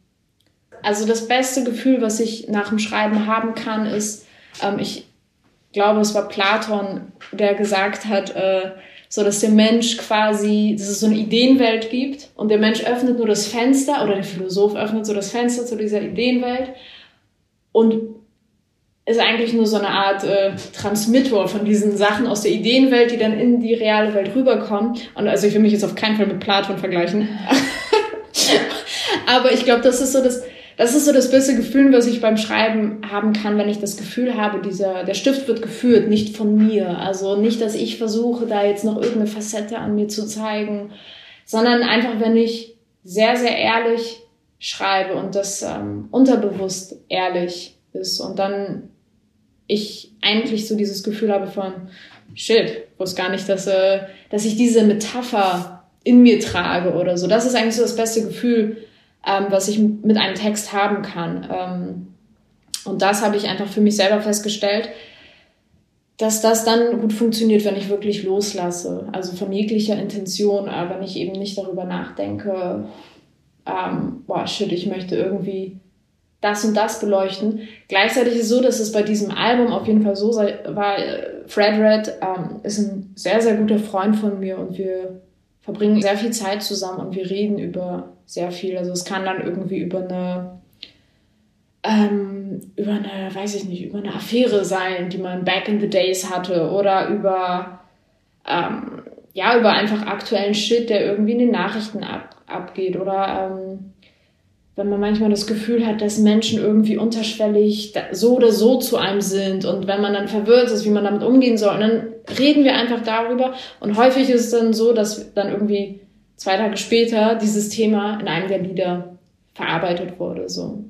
also das beste Gefühl, was ich nach dem Schreiben haben kann, ist, ähm, ich glaube, es war Platon, der gesagt hat, äh, so dass der Mensch quasi, dass es so eine Ideenwelt gibt und der Mensch öffnet nur das Fenster oder der Philosoph öffnet so das Fenster zu dieser Ideenwelt und ist eigentlich nur so eine Art äh, Transmitter von diesen Sachen aus der Ideenwelt, die dann in die reale Welt rüberkommen. Und also ich will mich jetzt auf keinen Fall mit Platon vergleichen. Aber ich glaube, das ist so das, das ist so das beste Gefühl, was ich beim Schreiben haben kann, wenn ich das Gefühl habe, dieser, der Stift wird geführt, nicht von mir. Also nicht, dass ich versuche, da jetzt noch irgendeine Facette an mir zu zeigen, sondern einfach, wenn ich sehr, sehr ehrlich schreibe und das ähm, unterbewusst ehrlich ist und dann ich eigentlich so dieses Gefühl habe von, shit, wusste gar nicht, dass, äh, dass ich diese Metapher in mir trage oder so. Das ist eigentlich so das beste Gefühl, ähm, was ich mit einem Text haben kann. Ähm, und das habe ich einfach für mich selber festgestellt, dass das dann gut funktioniert, wenn ich wirklich loslasse. Also von jeglicher Intention, aber wenn ich eben nicht darüber nachdenke, ähm, boah, shit, ich möchte irgendwie das und das beleuchten. Gleichzeitig ist es so, dass es bei diesem Album auf jeden Fall so war. Fred Red ähm, ist ein sehr, sehr guter Freund von mir und wir verbringen sehr viel Zeit zusammen und wir reden über sehr viel. Also es kann dann irgendwie über eine, ähm, über eine, weiß ich nicht, über eine Affäre sein, die man back in the days hatte oder über, ähm, ja, über einfach aktuellen Shit, der irgendwie in den Nachrichten ab, abgeht oder ähm, wenn man manchmal das Gefühl hat, dass Menschen irgendwie unterschwellig so oder so zu einem sind und wenn man dann verwirrt ist, wie man damit umgehen soll, und dann reden wir einfach darüber und häufig ist es dann so, dass dann irgendwie zwei Tage später dieses Thema in einem der Lieder verarbeitet wurde. So.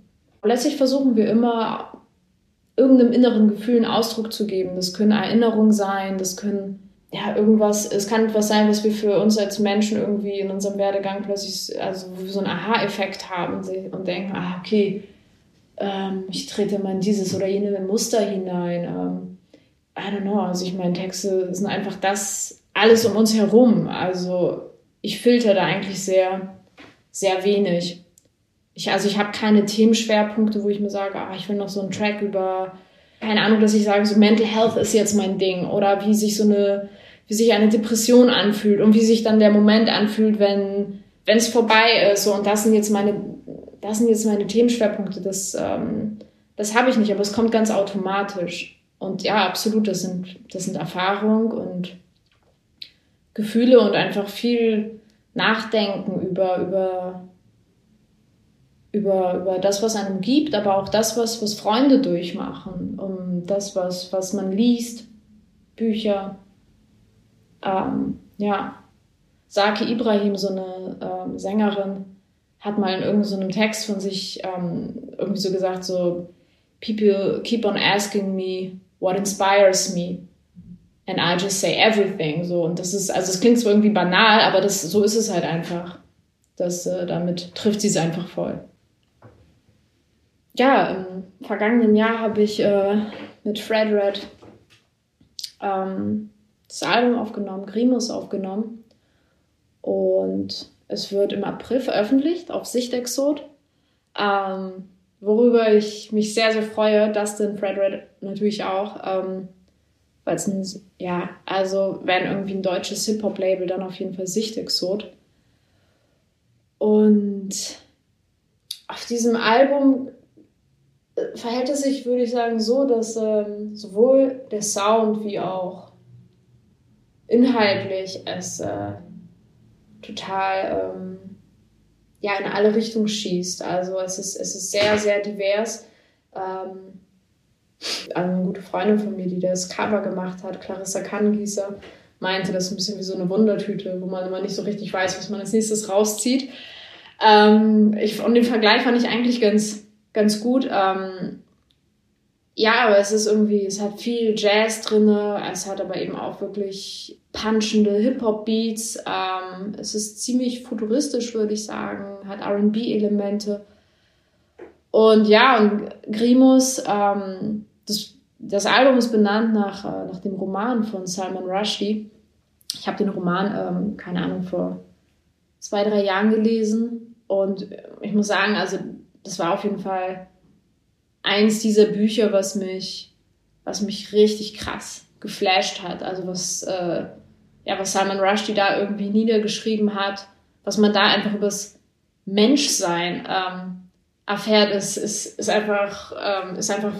Letztlich versuchen wir immer irgendeinem inneren Gefühl einen Ausdruck zu geben. Das können Erinnerungen sein, das können ja irgendwas, es kann etwas sein, was wir für uns als Menschen irgendwie in unserem Werdegang plötzlich, also so einen Aha-Effekt haben und denken, ah, okay, ähm, ich trete mal in dieses oder jene Muster hinein. Ähm, I don't know, also ich meine, Texte sind einfach das, alles um uns herum. Also ich filter da eigentlich sehr, sehr wenig. Ich, also ich habe keine Themenschwerpunkte, wo ich mir sage, ah, ich will noch so einen Track über, keine Ahnung, dass ich sage, so Mental Health ist jetzt mein Ding oder wie sich so eine, wie sich eine Depression anfühlt und wie sich dann der Moment anfühlt, wenn wenn es vorbei ist. So, und das sind jetzt meine, das sind jetzt meine Themenschwerpunkte. Das, ähm, das habe ich nicht, aber es kommt ganz automatisch. Und ja, absolut, das sind, das sind Erfahrungen und Gefühle und einfach viel Nachdenken über, über über, über das, was einem gibt, aber auch das, was, was Freunde durchmachen, um das, was, was man liest, Bücher. Ähm, ja, Saki Ibrahim, so eine ähm, Sängerin, hat mal in irgendeinem so Text von sich ähm, irgendwie so gesagt, so, people keep on asking me what inspires me. And I just say everything. So, und das ist, also es klingt zwar irgendwie banal, aber das, so ist es halt einfach. Das, äh, damit trifft sie es einfach voll ja, im vergangenen Jahr habe ich äh, mit Fred Red ähm, das Album aufgenommen, Grimus aufgenommen. Und es wird im April veröffentlicht auf Sichtexot. Ähm, worüber ich mich sehr, sehr freue. Dustin, Fred Red natürlich auch. Ähm, weil es ja, also wenn irgendwie ein deutsches Hip-Hop-Label, dann auf jeden Fall Sichtexot. Und auf diesem Album verhält es sich, würde ich sagen, so, dass ähm, sowohl der Sound wie auch inhaltlich es äh, total ähm, ja, in alle Richtungen schießt. Also es ist, es ist sehr, sehr divers. Ähm, eine gute Freundin von mir, die das Cover gemacht hat, Clarissa Kannengießer, meinte, das ist ein bisschen wie so eine Wundertüte, wo man immer nicht so richtig weiß, was man als nächstes rauszieht. Ähm, ich, und den Vergleich fand ich eigentlich ganz, ganz gut. Ähm, ja, aber es ist irgendwie, es hat viel Jazz drin, es hat aber eben auch wirklich punchende Hip-Hop-Beats. Ähm, es ist ziemlich futuristisch, würde ich sagen, hat RB-Elemente. Und ja, und Grimus, ähm, das, das Album ist benannt nach, äh, nach dem Roman von Salman Rushdie. Ich habe den Roman, ähm, keine Ahnung, vor zwei, drei Jahren gelesen. Und ich muss sagen, also das war auf jeden Fall eins dieser Bücher, was mich, was mich richtig krass geflasht hat. Also was, äh, ja, was Salman Rushdie da irgendwie niedergeschrieben hat, was man da einfach übers Menschsein ähm, erfährt, ist, ist, ist einfach, ähm, ist einfach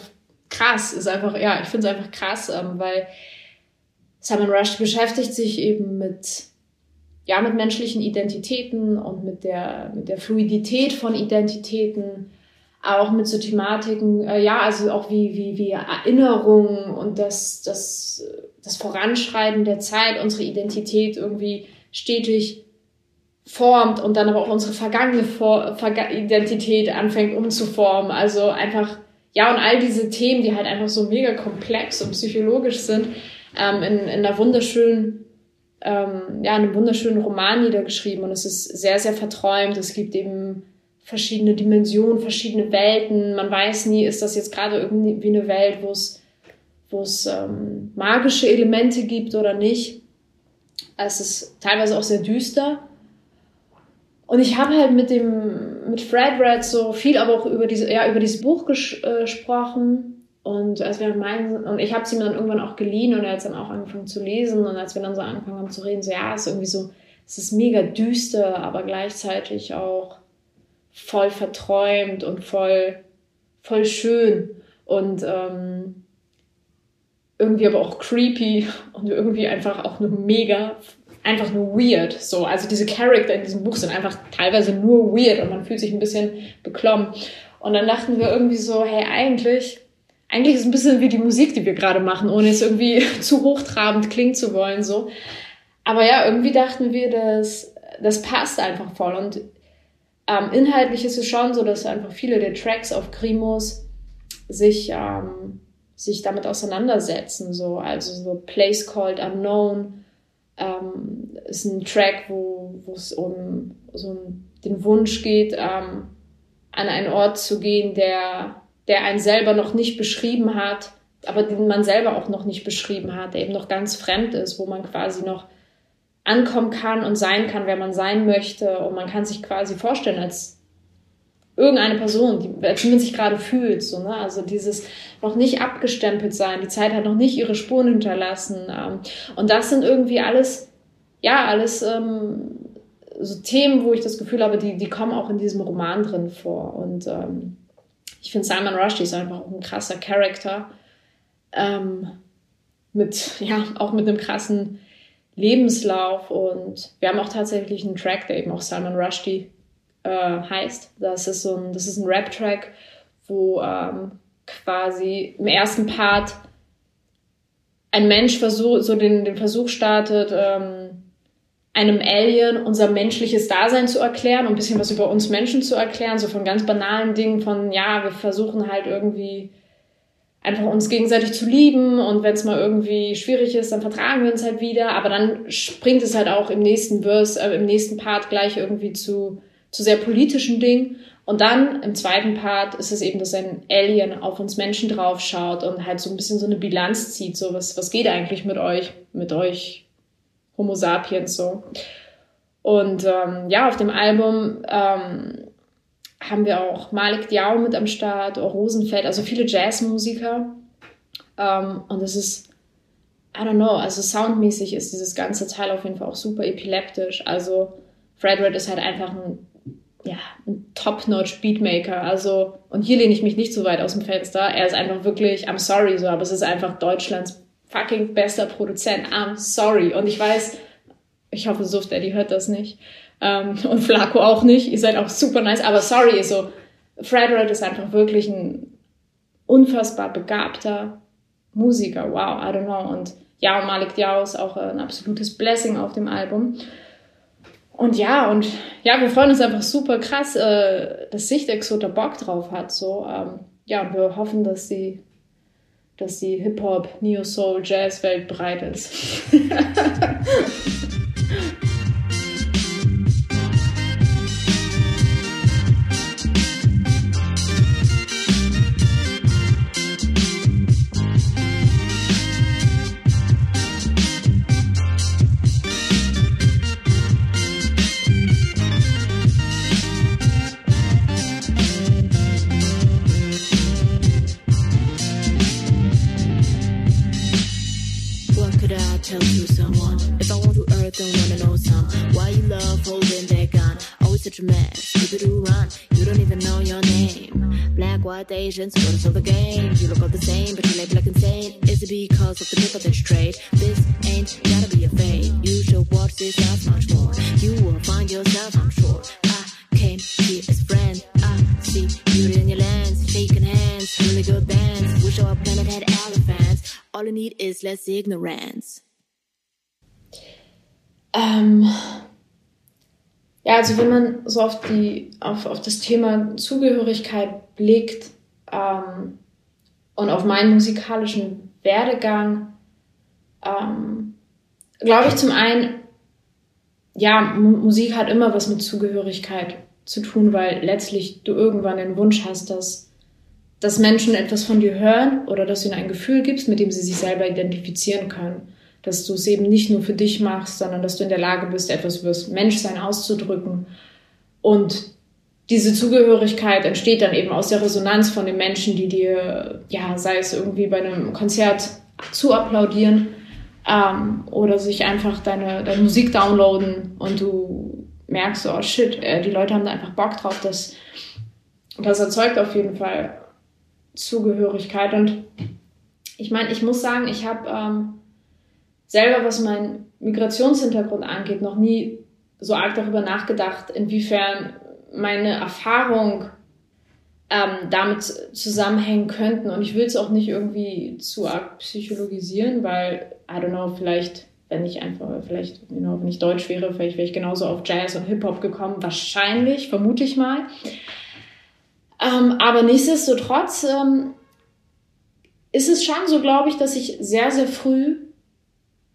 krass, ist einfach, ja, ich finde es einfach krass, ähm, weil Salman Rushdie beschäftigt sich eben mit ja, mit menschlichen Identitäten und mit der, mit der Fluidität von Identitäten, auch mit so Thematiken, äh, ja, also auch wie, wie, wie Erinnerungen und das, das, das Voranschreiten der Zeit unsere Identität irgendwie stetig formt und dann aber auch unsere vergangene Vor Verga Identität anfängt umzuformen. Also einfach, ja, und all diese Themen, die halt einfach so mega komplex und psychologisch sind, ähm, in, in einer wunderschönen ähm, ja, einen wunderschönen Roman niedergeschrieben und es ist sehr, sehr verträumt. Es gibt eben verschiedene Dimensionen, verschiedene Welten. Man weiß nie, ist das jetzt gerade irgendwie eine Welt, wo es, wo es ähm, magische Elemente gibt oder nicht. Es ist teilweise auch sehr düster. Und ich habe halt mit dem, mit Fred Red so viel aber auch über diese, ja, über dieses Buch ges äh, gesprochen und als wir meinen, und ich habe sie mir dann irgendwann auch geliehen und er hat dann auch angefangen zu lesen. Und als wir dann so angefangen haben zu reden, so ja, es ist irgendwie so, es ist mega düster, aber gleichzeitig auch voll verträumt und voll, voll schön. Und ähm, irgendwie aber auch creepy und irgendwie einfach auch nur mega, einfach nur weird. So, also diese Charakter in diesem Buch sind einfach teilweise nur weird und man fühlt sich ein bisschen beklommen. Und dann dachten wir irgendwie so, hey, eigentlich eigentlich ist es ein bisschen wie die Musik, die wir gerade machen, ohne es irgendwie zu hochtrabend klingen zu wollen, so. Aber ja, irgendwie dachten wir, dass das passt einfach voll. Und ähm, inhaltlich ist es schon so, dass einfach viele der Tracks auf Grimus sich ähm, sich damit auseinandersetzen. So. Also so Place Called Unknown ähm, ist ein Track, wo es um so den Wunsch geht, ähm, an einen Ort zu gehen, der, der einen selber noch nicht beschrieben hat, aber den man selber auch noch nicht beschrieben hat, der eben noch ganz fremd ist, wo man quasi noch ankommen kann und sein kann, wer man sein möchte. Und man kann sich quasi vorstellen als irgendeine Person, die, als wie man sich gerade fühlt. So, ne? Also dieses noch nicht abgestempelt sein, die Zeit hat noch nicht ihre Spuren hinterlassen. Ähm, und das sind irgendwie alles, ja, alles ähm, so Themen, wo ich das Gefühl habe, die, die kommen auch in diesem Roman drin vor. Und ähm, ich finde Simon Rushdie ist einfach ein krasser Charakter. Ähm, mit, ja, auch mit einem krassen Lebenslauf. Und wir haben auch tatsächlich einen Track, der eben auch Salman Rushdie äh, heißt. Das ist so ein, das ist ein Rap-Track, wo ähm, quasi im ersten Part ein Mensch versucht, so den, den Versuch startet, ähm, einem Alien unser menschliches Dasein zu erklären und ein bisschen was über uns Menschen zu erklären, so von ganz banalen Dingen von, ja, wir versuchen halt irgendwie einfach uns gegenseitig zu lieben und wenn es mal irgendwie schwierig ist, dann vertragen wir uns halt wieder, aber dann springt es halt auch im nächsten Verse, äh, im nächsten Part gleich irgendwie zu, zu sehr politischen Dingen und dann im zweiten Part ist es eben, dass ein Alien auf uns Menschen draufschaut und halt so ein bisschen so eine Bilanz zieht, so was, was geht eigentlich mit euch, mit euch Homo sapiens so. Und ähm, ja, auf dem Album ähm, haben wir auch Malik Diao mit am Start, Rosenfeld, also viele Jazzmusiker. Ähm, und es ist, I don't know, also soundmäßig ist dieses ganze Teil auf jeden Fall auch super epileptisch. Also Fred Red ist halt einfach ein, ja, ein top-notch Beatmaker. Also, und hier lehne ich mich nicht so weit aus dem Fenster. Er ist einfach wirklich, I'm sorry so, aber es ist einfach Deutschlands fucking bester Produzent. I'm sorry. Und ich weiß, ich hoffe, Suft Daddy hört das nicht. Ähm, und Flaco auch nicht. Ihr seid auch super nice. Aber sorry, so, Fred Red ist einfach wirklich ein unfassbar begabter Musiker. Wow, I don't know. Und ja, Malik Diao ist auch ein absolutes Blessing auf dem Album. Und ja, und ja, wir freuen uns einfach super krass, äh, dass Sichtex so da Bock drauf hat. So, ähm, ja, wir hoffen, dass sie, dass die Hip-Hop, Neo-Soul, Jazz-Welt bereit ist. Asians, sort of the game. You look all the same, but you label like insane. Is it because of the people that's straight? This ain't gotta be a fate. You should watch this out much more. You will find yourself, I'm sure. I came here as friend. I see beauty in your lens, shaking hands, really good bands. Wish our planet had elephants. All you need is less ignorance. Ähm, ja, also wenn man so auf die, auf, auf das Thema Zugehörigkeit blickt, ähm, und auf meinen musikalischen Werdegang, ähm, glaube ich zum einen, ja, M Musik hat immer was mit Zugehörigkeit zu tun, weil letztlich du irgendwann den Wunsch hast, dass, dass Menschen etwas von dir hören oder dass du ihnen ein Gefühl gibst, mit dem sie sich selber identifizieren können. Dass du es eben nicht nur für dich machst, sondern dass du in der Lage bist, etwas über das Menschsein auszudrücken. Und diese Zugehörigkeit entsteht dann eben aus der Resonanz von den Menschen, die dir, ja, sei es irgendwie bei einem Konzert zu applaudieren ähm, oder sich einfach deine, deine Musik downloaden und du merkst, oh shit, äh, die Leute haben da einfach Bock drauf. Das, das erzeugt auf jeden Fall Zugehörigkeit. Und ich meine, ich muss sagen, ich habe ähm, selber, was meinen Migrationshintergrund angeht, noch nie so arg darüber nachgedacht, inwiefern meine Erfahrung ähm, damit zusammenhängen könnten. Und ich will es auch nicht irgendwie zu arg psychologisieren, weil, I don't know, vielleicht, wenn ich einfach, vielleicht, you know, wenn ich Deutsch wäre, vielleicht wäre ich genauso auf Jazz und Hip-Hop gekommen. Wahrscheinlich, vermute ich mal. Ähm, aber nichtsdestotrotz, ähm, ist es schon so, glaube ich, dass ich sehr, sehr früh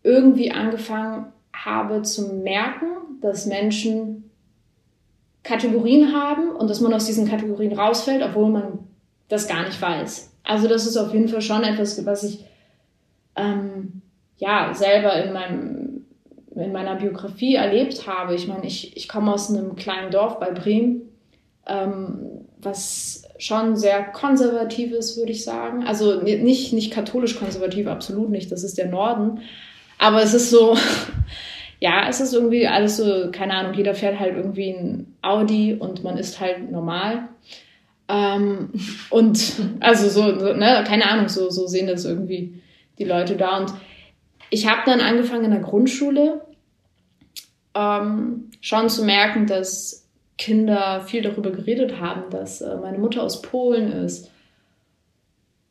irgendwie angefangen habe zu merken, dass Menschen Kategorien haben und dass man aus diesen Kategorien rausfällt, obwohl man das gar nicht weiß. Also das ist auf jeden Fall schon etwas, was ich ähm, ja selber in meinem in meiner Biografie erlebt habe. Ich meine, ich, ich komme aus einem kleinen Dorf bei Bremen, ähm, was schon sehr konservativ ist, würde ich sagen. Also nicht, nicht katholisch konservativ, absolut nicht. Das ist der Norden. Aber es ist so, ja, es ist irgendwie alles so, keine Ahnung, jeder fährt halt irgendwie ein Audi und man ist halt normal. Ähm, und also so, ne, keine Ahnung, so, so sehen das irgendwie die Leute da. Und ich habe dann angefangen in der Grundschule ähm, schon zu merken, dass Kinder viel darüber geredet haben, dass äh, meine Mutter aus Polen ist.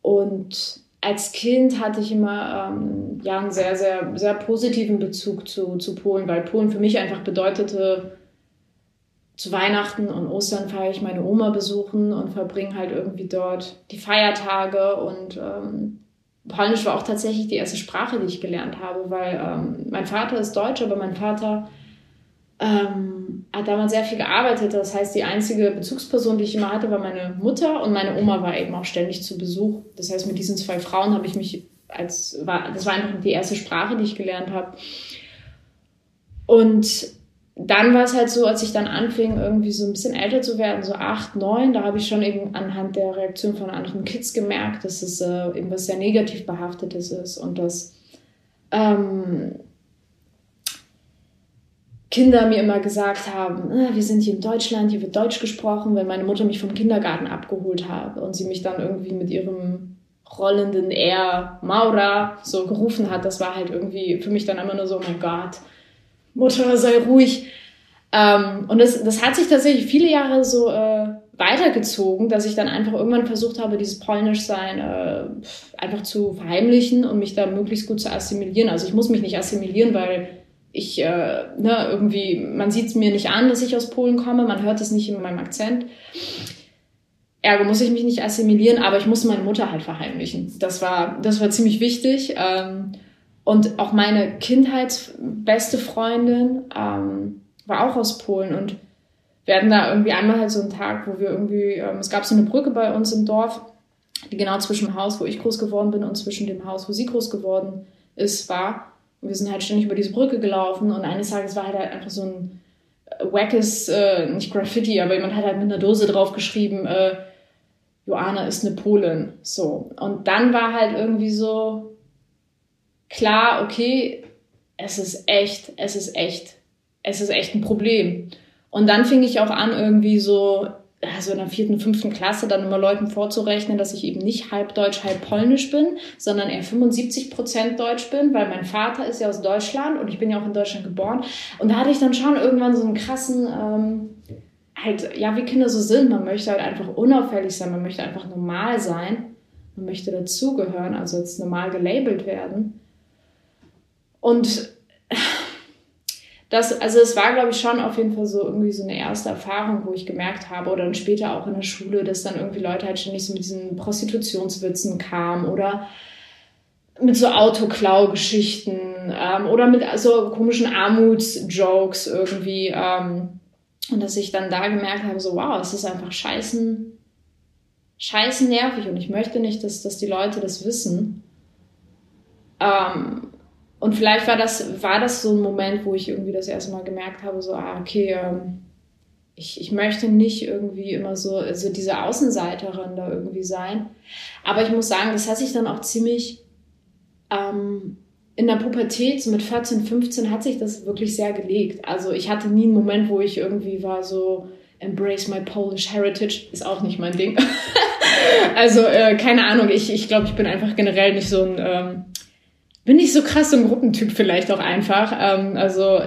Und als Kind hatte ich immer ähm, ja, einen sehr, sehr, sehr positiven Bezug zu, zu Polen, weil Polen für mich einfach bedeutete, zu Weihnachten und Ostern fahre ich meine Oma besuchen und verbringe halt irgendwie dort die Feiertage. Und ähm, Polnisch war auch tatsächlich die erste Sprache, die ich gelernt habe, weil ähm, mein Vater ist Deutsch, aber mein Vater ähm, hat damals sehr viel gearbeitet. Das heißt, die einzige Bezugsperson, die ich immer hatte, war meine Mutter und meine Oma war eben auch ständig zu Besuch. Das heißt, mit diesen zwei Frauen habe ich mich als, war, das war einfach die erste Sprache, die ich gelernt habe. Und dann war es halt so, als ich dann anfing, irgendwie so ein bisschen älter zu werden, so acht, neun, da habe ich schon eben anhand der Reaktion von anderen Kids gemerkt, dass es äh, eben was sehr negativ behaftetes ist und dass ähm, Kinder mir immer gesagt haben, ah, wir sind hier in Deutschland, hier wird Deutsch gesprochen, wenn meine Mutter mich vom Kindergarten abgeholt hat und sie mich dann irgendwie mit ihrem rollenden R Maura so gerufen hat, das war halt irgendwie für mich dann immer nur so, oh mein Gott, Mutter, sei ruhig. Ähm, und das, das hat sich tatsächlich viele Jahre so äh, weitergezogen, dass ich dann einfach irgendwann versucht habe, dieses Polnischsein äh, einfach zu verheimlichen und mich da möglichst gut zu assimilieren. Also ich muss mich nicht assimilieren, weil ich, äh, ne, irgendwie, man sieht es mir nicht an, dass ich aus Polen komme, man hört es nicht in meinem Akzent. Ergo muss ich mich nicht assimilieren, aber ich muss meine Mutter halt verheimlichen. Das war, das war ziemlich wichtig. Ähm, und auch meine kindheitsbeste Freundin ähm, war auch aus Polen und wir hatten da irgendwie einmal halt so einen Tag, wo wir irgendwie, ähm, es gab so eine Brücke bei uns im Dorf, die genau zwischen dem Haus, wo ich groß geworden bin und zwischen dem Haus, wo sie groß geworden ist, war. Und wir sind halt ständig über diese Brücke gelaufen und eines Tages war halt, halt einfach so ein äh, wackes, äh, nicht Graffiti, aber jemand hat halt mit einer Dose drauf geschrieben, äh, Joanna ist eine Polin. So. Und dann war halt irgendwie so klar, okay, es ist echt, es ist echt, es ist echt ein Problem. Und dann fing ich auch an, irgendwie so also in der vierten, fünften Klasse dann immer Leuten vorzurechnen, dass ich eben nicht halb Deutsch, halb Polnisch bin, sondern eher 75 Prozent Deutsch bin, weil mein Vater ist ja aus Deutschland und ich bin ja auch in Deutschland geboren. Und da hatte ich dann schon irgendwann so einen krassen, ähm, halt, ja, wie Kinder so sind. Man möchte halt einfach unauffällig sein, man möchte einfach normal sein, man möchte dazugehören, also als normal gelabelt werden. Und das, also es war, glaube ich, schon auf jeden Fall so irgendwie so eine erste Erfahrung, wo ich gemerkt habe, oder dann später auch in der Schule, dass dann irgendwie Leute halt ständig so mit diesen Prostitutionswitzen kamen oder mit so Autoklau-Geschichten ähm, oder mit so komischen Armutsjokes irgendwie. Ähm, und dass ich dann da gemerkt habe, so wow, es ist einfach scheißen, scheißen nervig und ich möchte nicht, dass, dass die Leute das wissen. Ähm, und vielleicht war das, war das so ein Moment, wo ich irgendwie das erste Mal gemerkt habe, so, ah, okay, ähm, ich, ich möchte nicht irgendwie immer so, also diese Außenseiterin da irgendwie sein. Aber ich muss sagen, das hat sich dann auch ziemlich ähm, in der Pubertät, so mit 14, 15, hat sich das wirklich sehr gelegt. Also ich hatte nie einen Moment, wo ich irgendwie war so, embrace my Polish heritage, ist auch nicht mein Ding. also äh, keine Ahnung, ich, ich glaube, ich bin einfach generell nicht so ein... Ähm, bin nicht so krass so ein Gruppentyp vielleicht auch einfach. Ähm, also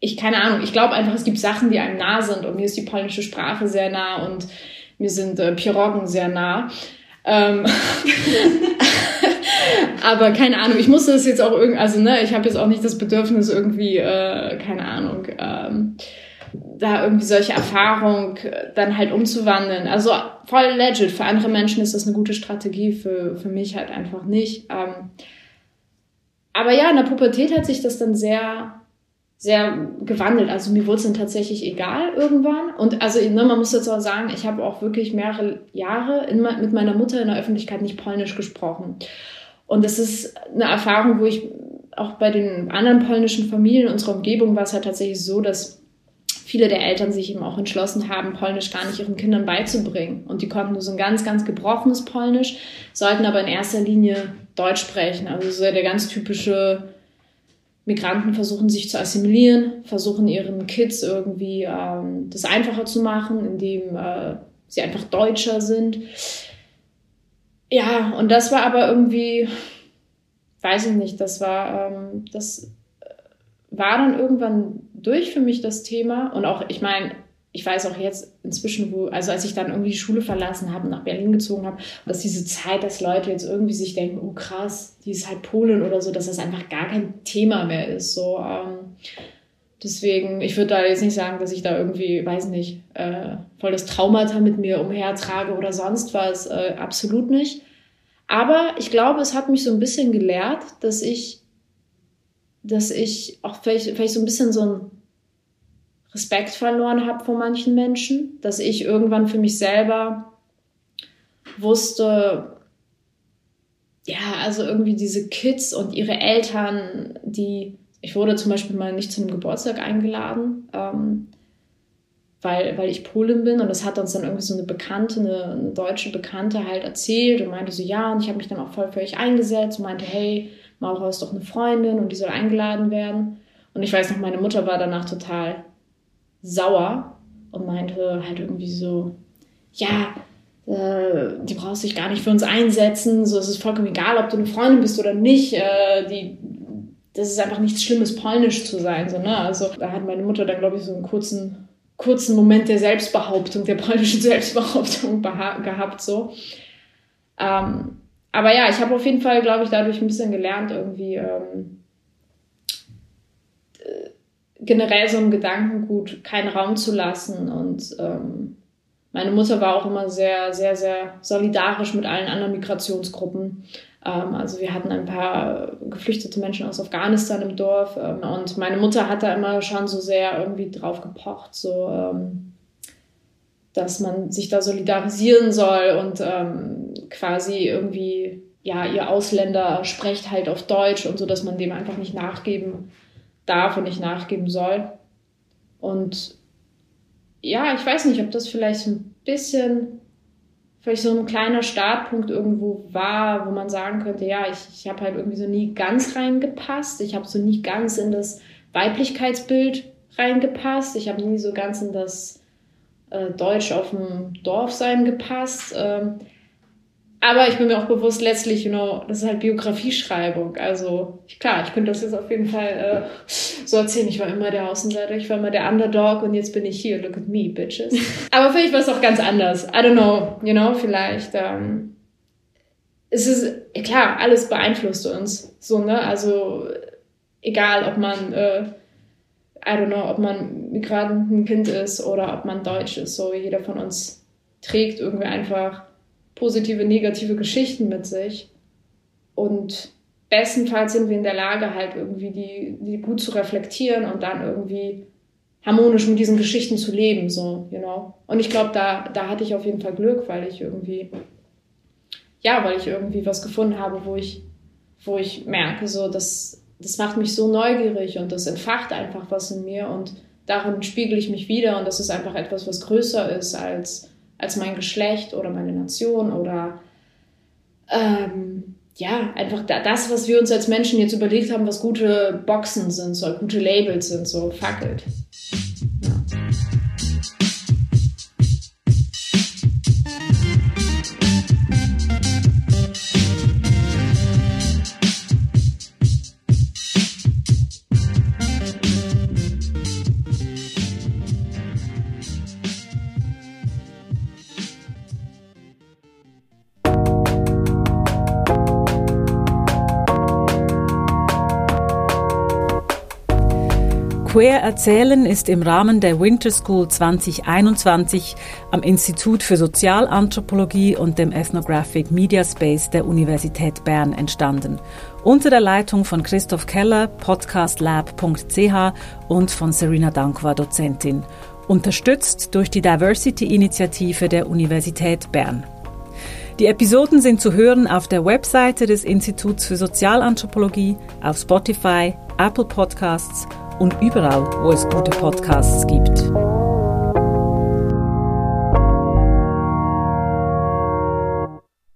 ich keine Ahnung, ich glaube einfach, es gibt Sachen, die einem nah sind und mir ist die polnische Sprache sehr nah und mir sind äh, Piroggen sehr nah. Ähm, aber keine Ahnung, ich musste das jetzt auch irgendwie, also ne, ich habe jetzt auch nicht das Bedürfnis irgendwie, äh, keine Ahnung, ähm, da irgendwie solche Erfahrungen dann halt umzuwandeln. Also voll legit. Für andere Menschen ist das eine gute Strategie, für, für mich halt einfach nicht. Ähm, aber ja, in der Pubertät hat sich das dann sehr, sehr gewandelt. Also mir wurde es dann tatsächlich egal irgendwann. Und also ne, man muss jetzt auch sagen, ich habe auch wirklich mehrere Jahre in, mit meiner Mutter in der Öffentlichkeit nicht Polnisch gesprochen. Und das ist eine Erfahrung, wo ich auch bei den anderen polnischen Familien in unserer Umgebung war es halt tatsächlich so, dass viele der Eltern sich eben auch entschlossen haben, Polnisch gar nicht ihren Kindern beizubringen. Und die konnten nur so ein ganz, ganz gebrochenes Polnisch, sollten aber in erster Linie Deutsch sprechen. Also so der ganz typische Migranten versuchen sich zu assimilieren, versuchen ihren Kids irgendwie ähm, das einfacher zu machen, indem äh, sie einfach Deutscher sind. Ja, und das war aber irgendwie, weiß ich nicht, das war, ähm, das war dann irgendwann durch für mich das Thema. Und auch, ich meine, ich weiß auch jetzt inzwischen, wo, also als ich dann irgendwie die Schule verlassen habe und nach Berlin gezogen habe, dass diese Zeit, dass Leute jetzt irgendwie sich denken, oh krass, die ist halt Polen oder so, dass das einfach gar kein Thema mehr ist. So, ähm, deswegen, ich würde da jetzt nicht sagen, dass ich da irgendwie, weiß nicht, äh, voll das Traumata mit mir umhertrage oder sonst was. Äh, absolut nicht. Aber ich glaube, es hat mich so ein bisschen gelehrt, dass ich dass ich auch vielleicht, vielleicht so ein bisschen so ein Respekt verloren habe vor manchen Menschen, dass ich irgendwann für mich selber wusste, ja, also irgendwie diese Kids und ihre Eltern, die, ich wurde zum Beispiel mal nicht zu einem Geburtstag eingeladen, ähm, weil, weil ich Polin bin und das hat uns dann irgendwie so eine Bekannte, eine, eine deutsche Bekannte halt erzählt und meinte so, ja, und ich habe mich dann auch voll für euch eingesetzt und meinte, hey, Maura ist doch eine Freundin und die soll eingeladen werden. Und ich weiß noch, meine Mutter war danach total sauer und meinte halt irgendwie so, ja, äh, die brauchst dich gar nicht für uns einsetzen, so es ist vollkommen egal, ob du eine Freundin bist oder nicht. Äh, die, das ist einfach nichts Schlimmes, polnisch zu sein. So, ne? Also da hat meine Mutter dann, glaube ich, so einen kurzen, kurzen Moment der Selbstbehauptung, der polnischen Selbstbehauptung gehabt. So. Ähm, aber ja, ich habe auf jeden Fall, glaube ich, dadurch ein bisschen gelernt, irgendwie ähm, äh, generell so einem Gedankengut keinen Raum zu lassen. Und ähm, meine Mutter war auch immer sehr, sehr, sehr solidarisch mit allen anderen Migrationsgruppen. Ähm, also wir hatten ein paar geflüchtete Menschen aus Afghanistan im Dorf. Ähm, und meine Mutter hat da immer schon so sehr irgendwie drauf gepocht, so ähm, dass man sich da solidarisieren soll und ähm, quasi irgendwie, ja, ihr Ausländer spricht halt auf Deutsch und so, dass man dem einfach nicht nachgeben darf und nicht nachgeben soll. Und ja, ich weiß nicht, ob das vielleicht ein bisschen, vielleicht so ein kleiner Startpunkt irgendwo war, wo man sagen könnte, ja, ich, ich habe halt irgendwie so nie ganz reingepasst. Ich habe so nie ganz in das Weiblichkeitsbild reingepasst. Ich habe nie so ganz in das äh, Deutsch auf dem Dorf sein gepasst. Ähm, aber ich bin mir auch bewusst, letztlich, you know, das ist halt Biografieschreibung. Also klar, ich könnte das jetzt auf jeden Fall äh, so erzählen. Ich war immer der Außenseiter, ich war immer der Underdog und jetzt bin ich hier. Look at me, bitches. Aber vielleicht war es auch ganz anders. I don't know, you know, vielleicht. Ähm, es ist klar, alles beeinflusst uns. So, ne? Also egal, ob man äh, I don't know, ob man Migrantenkind ist oder ob man Deutsch ist. So jeder von uns trägt irgendwie einfach positive, negative Geschichten mit sich. Und bestenfalls sind wir in der Lage, halt irgendwie die, die gut zu reflektieren und dann irgendwie harmonisch mit diesen Geschichten zu leben, so, you know. Und ich glaube, da, da hatte ich auf jeden Fall Glück, weil ich irgendwie, ja, weil ich irgendwie was gefunden habe, wo ich, wo ich merke, so, dass das macht mich so neugierig und das entfacht einfach was in mir und darin spiegel ich mich wieder und das ist einfach etwas, was größer ist als, als mein Geschlecht oder meine Nation oder ähm, ja, einfach das, was wir uns als Menschen jetzt überlegt haben, was gute Boxen sind, so gute Labels sind, so fuck it. Queer Erzählen ist im Rahmen der Winter School 2021 am Institut für Sozialanthropologie und dem Ethnographic Media Space der Universität Bern entstanden. Unter der Leitung von Christoph Keller, podcastlab.ch und von Serena Dankwa, Dozentin. Unterstützt durch die Diversity-Initiative der Universität Bern. Die Episoden sind zu hören auf der Webseite des Instituts für Sozialanthropologie, auf Spotify, Apple Podcasts und überall, wo es gute Podcasts gibt.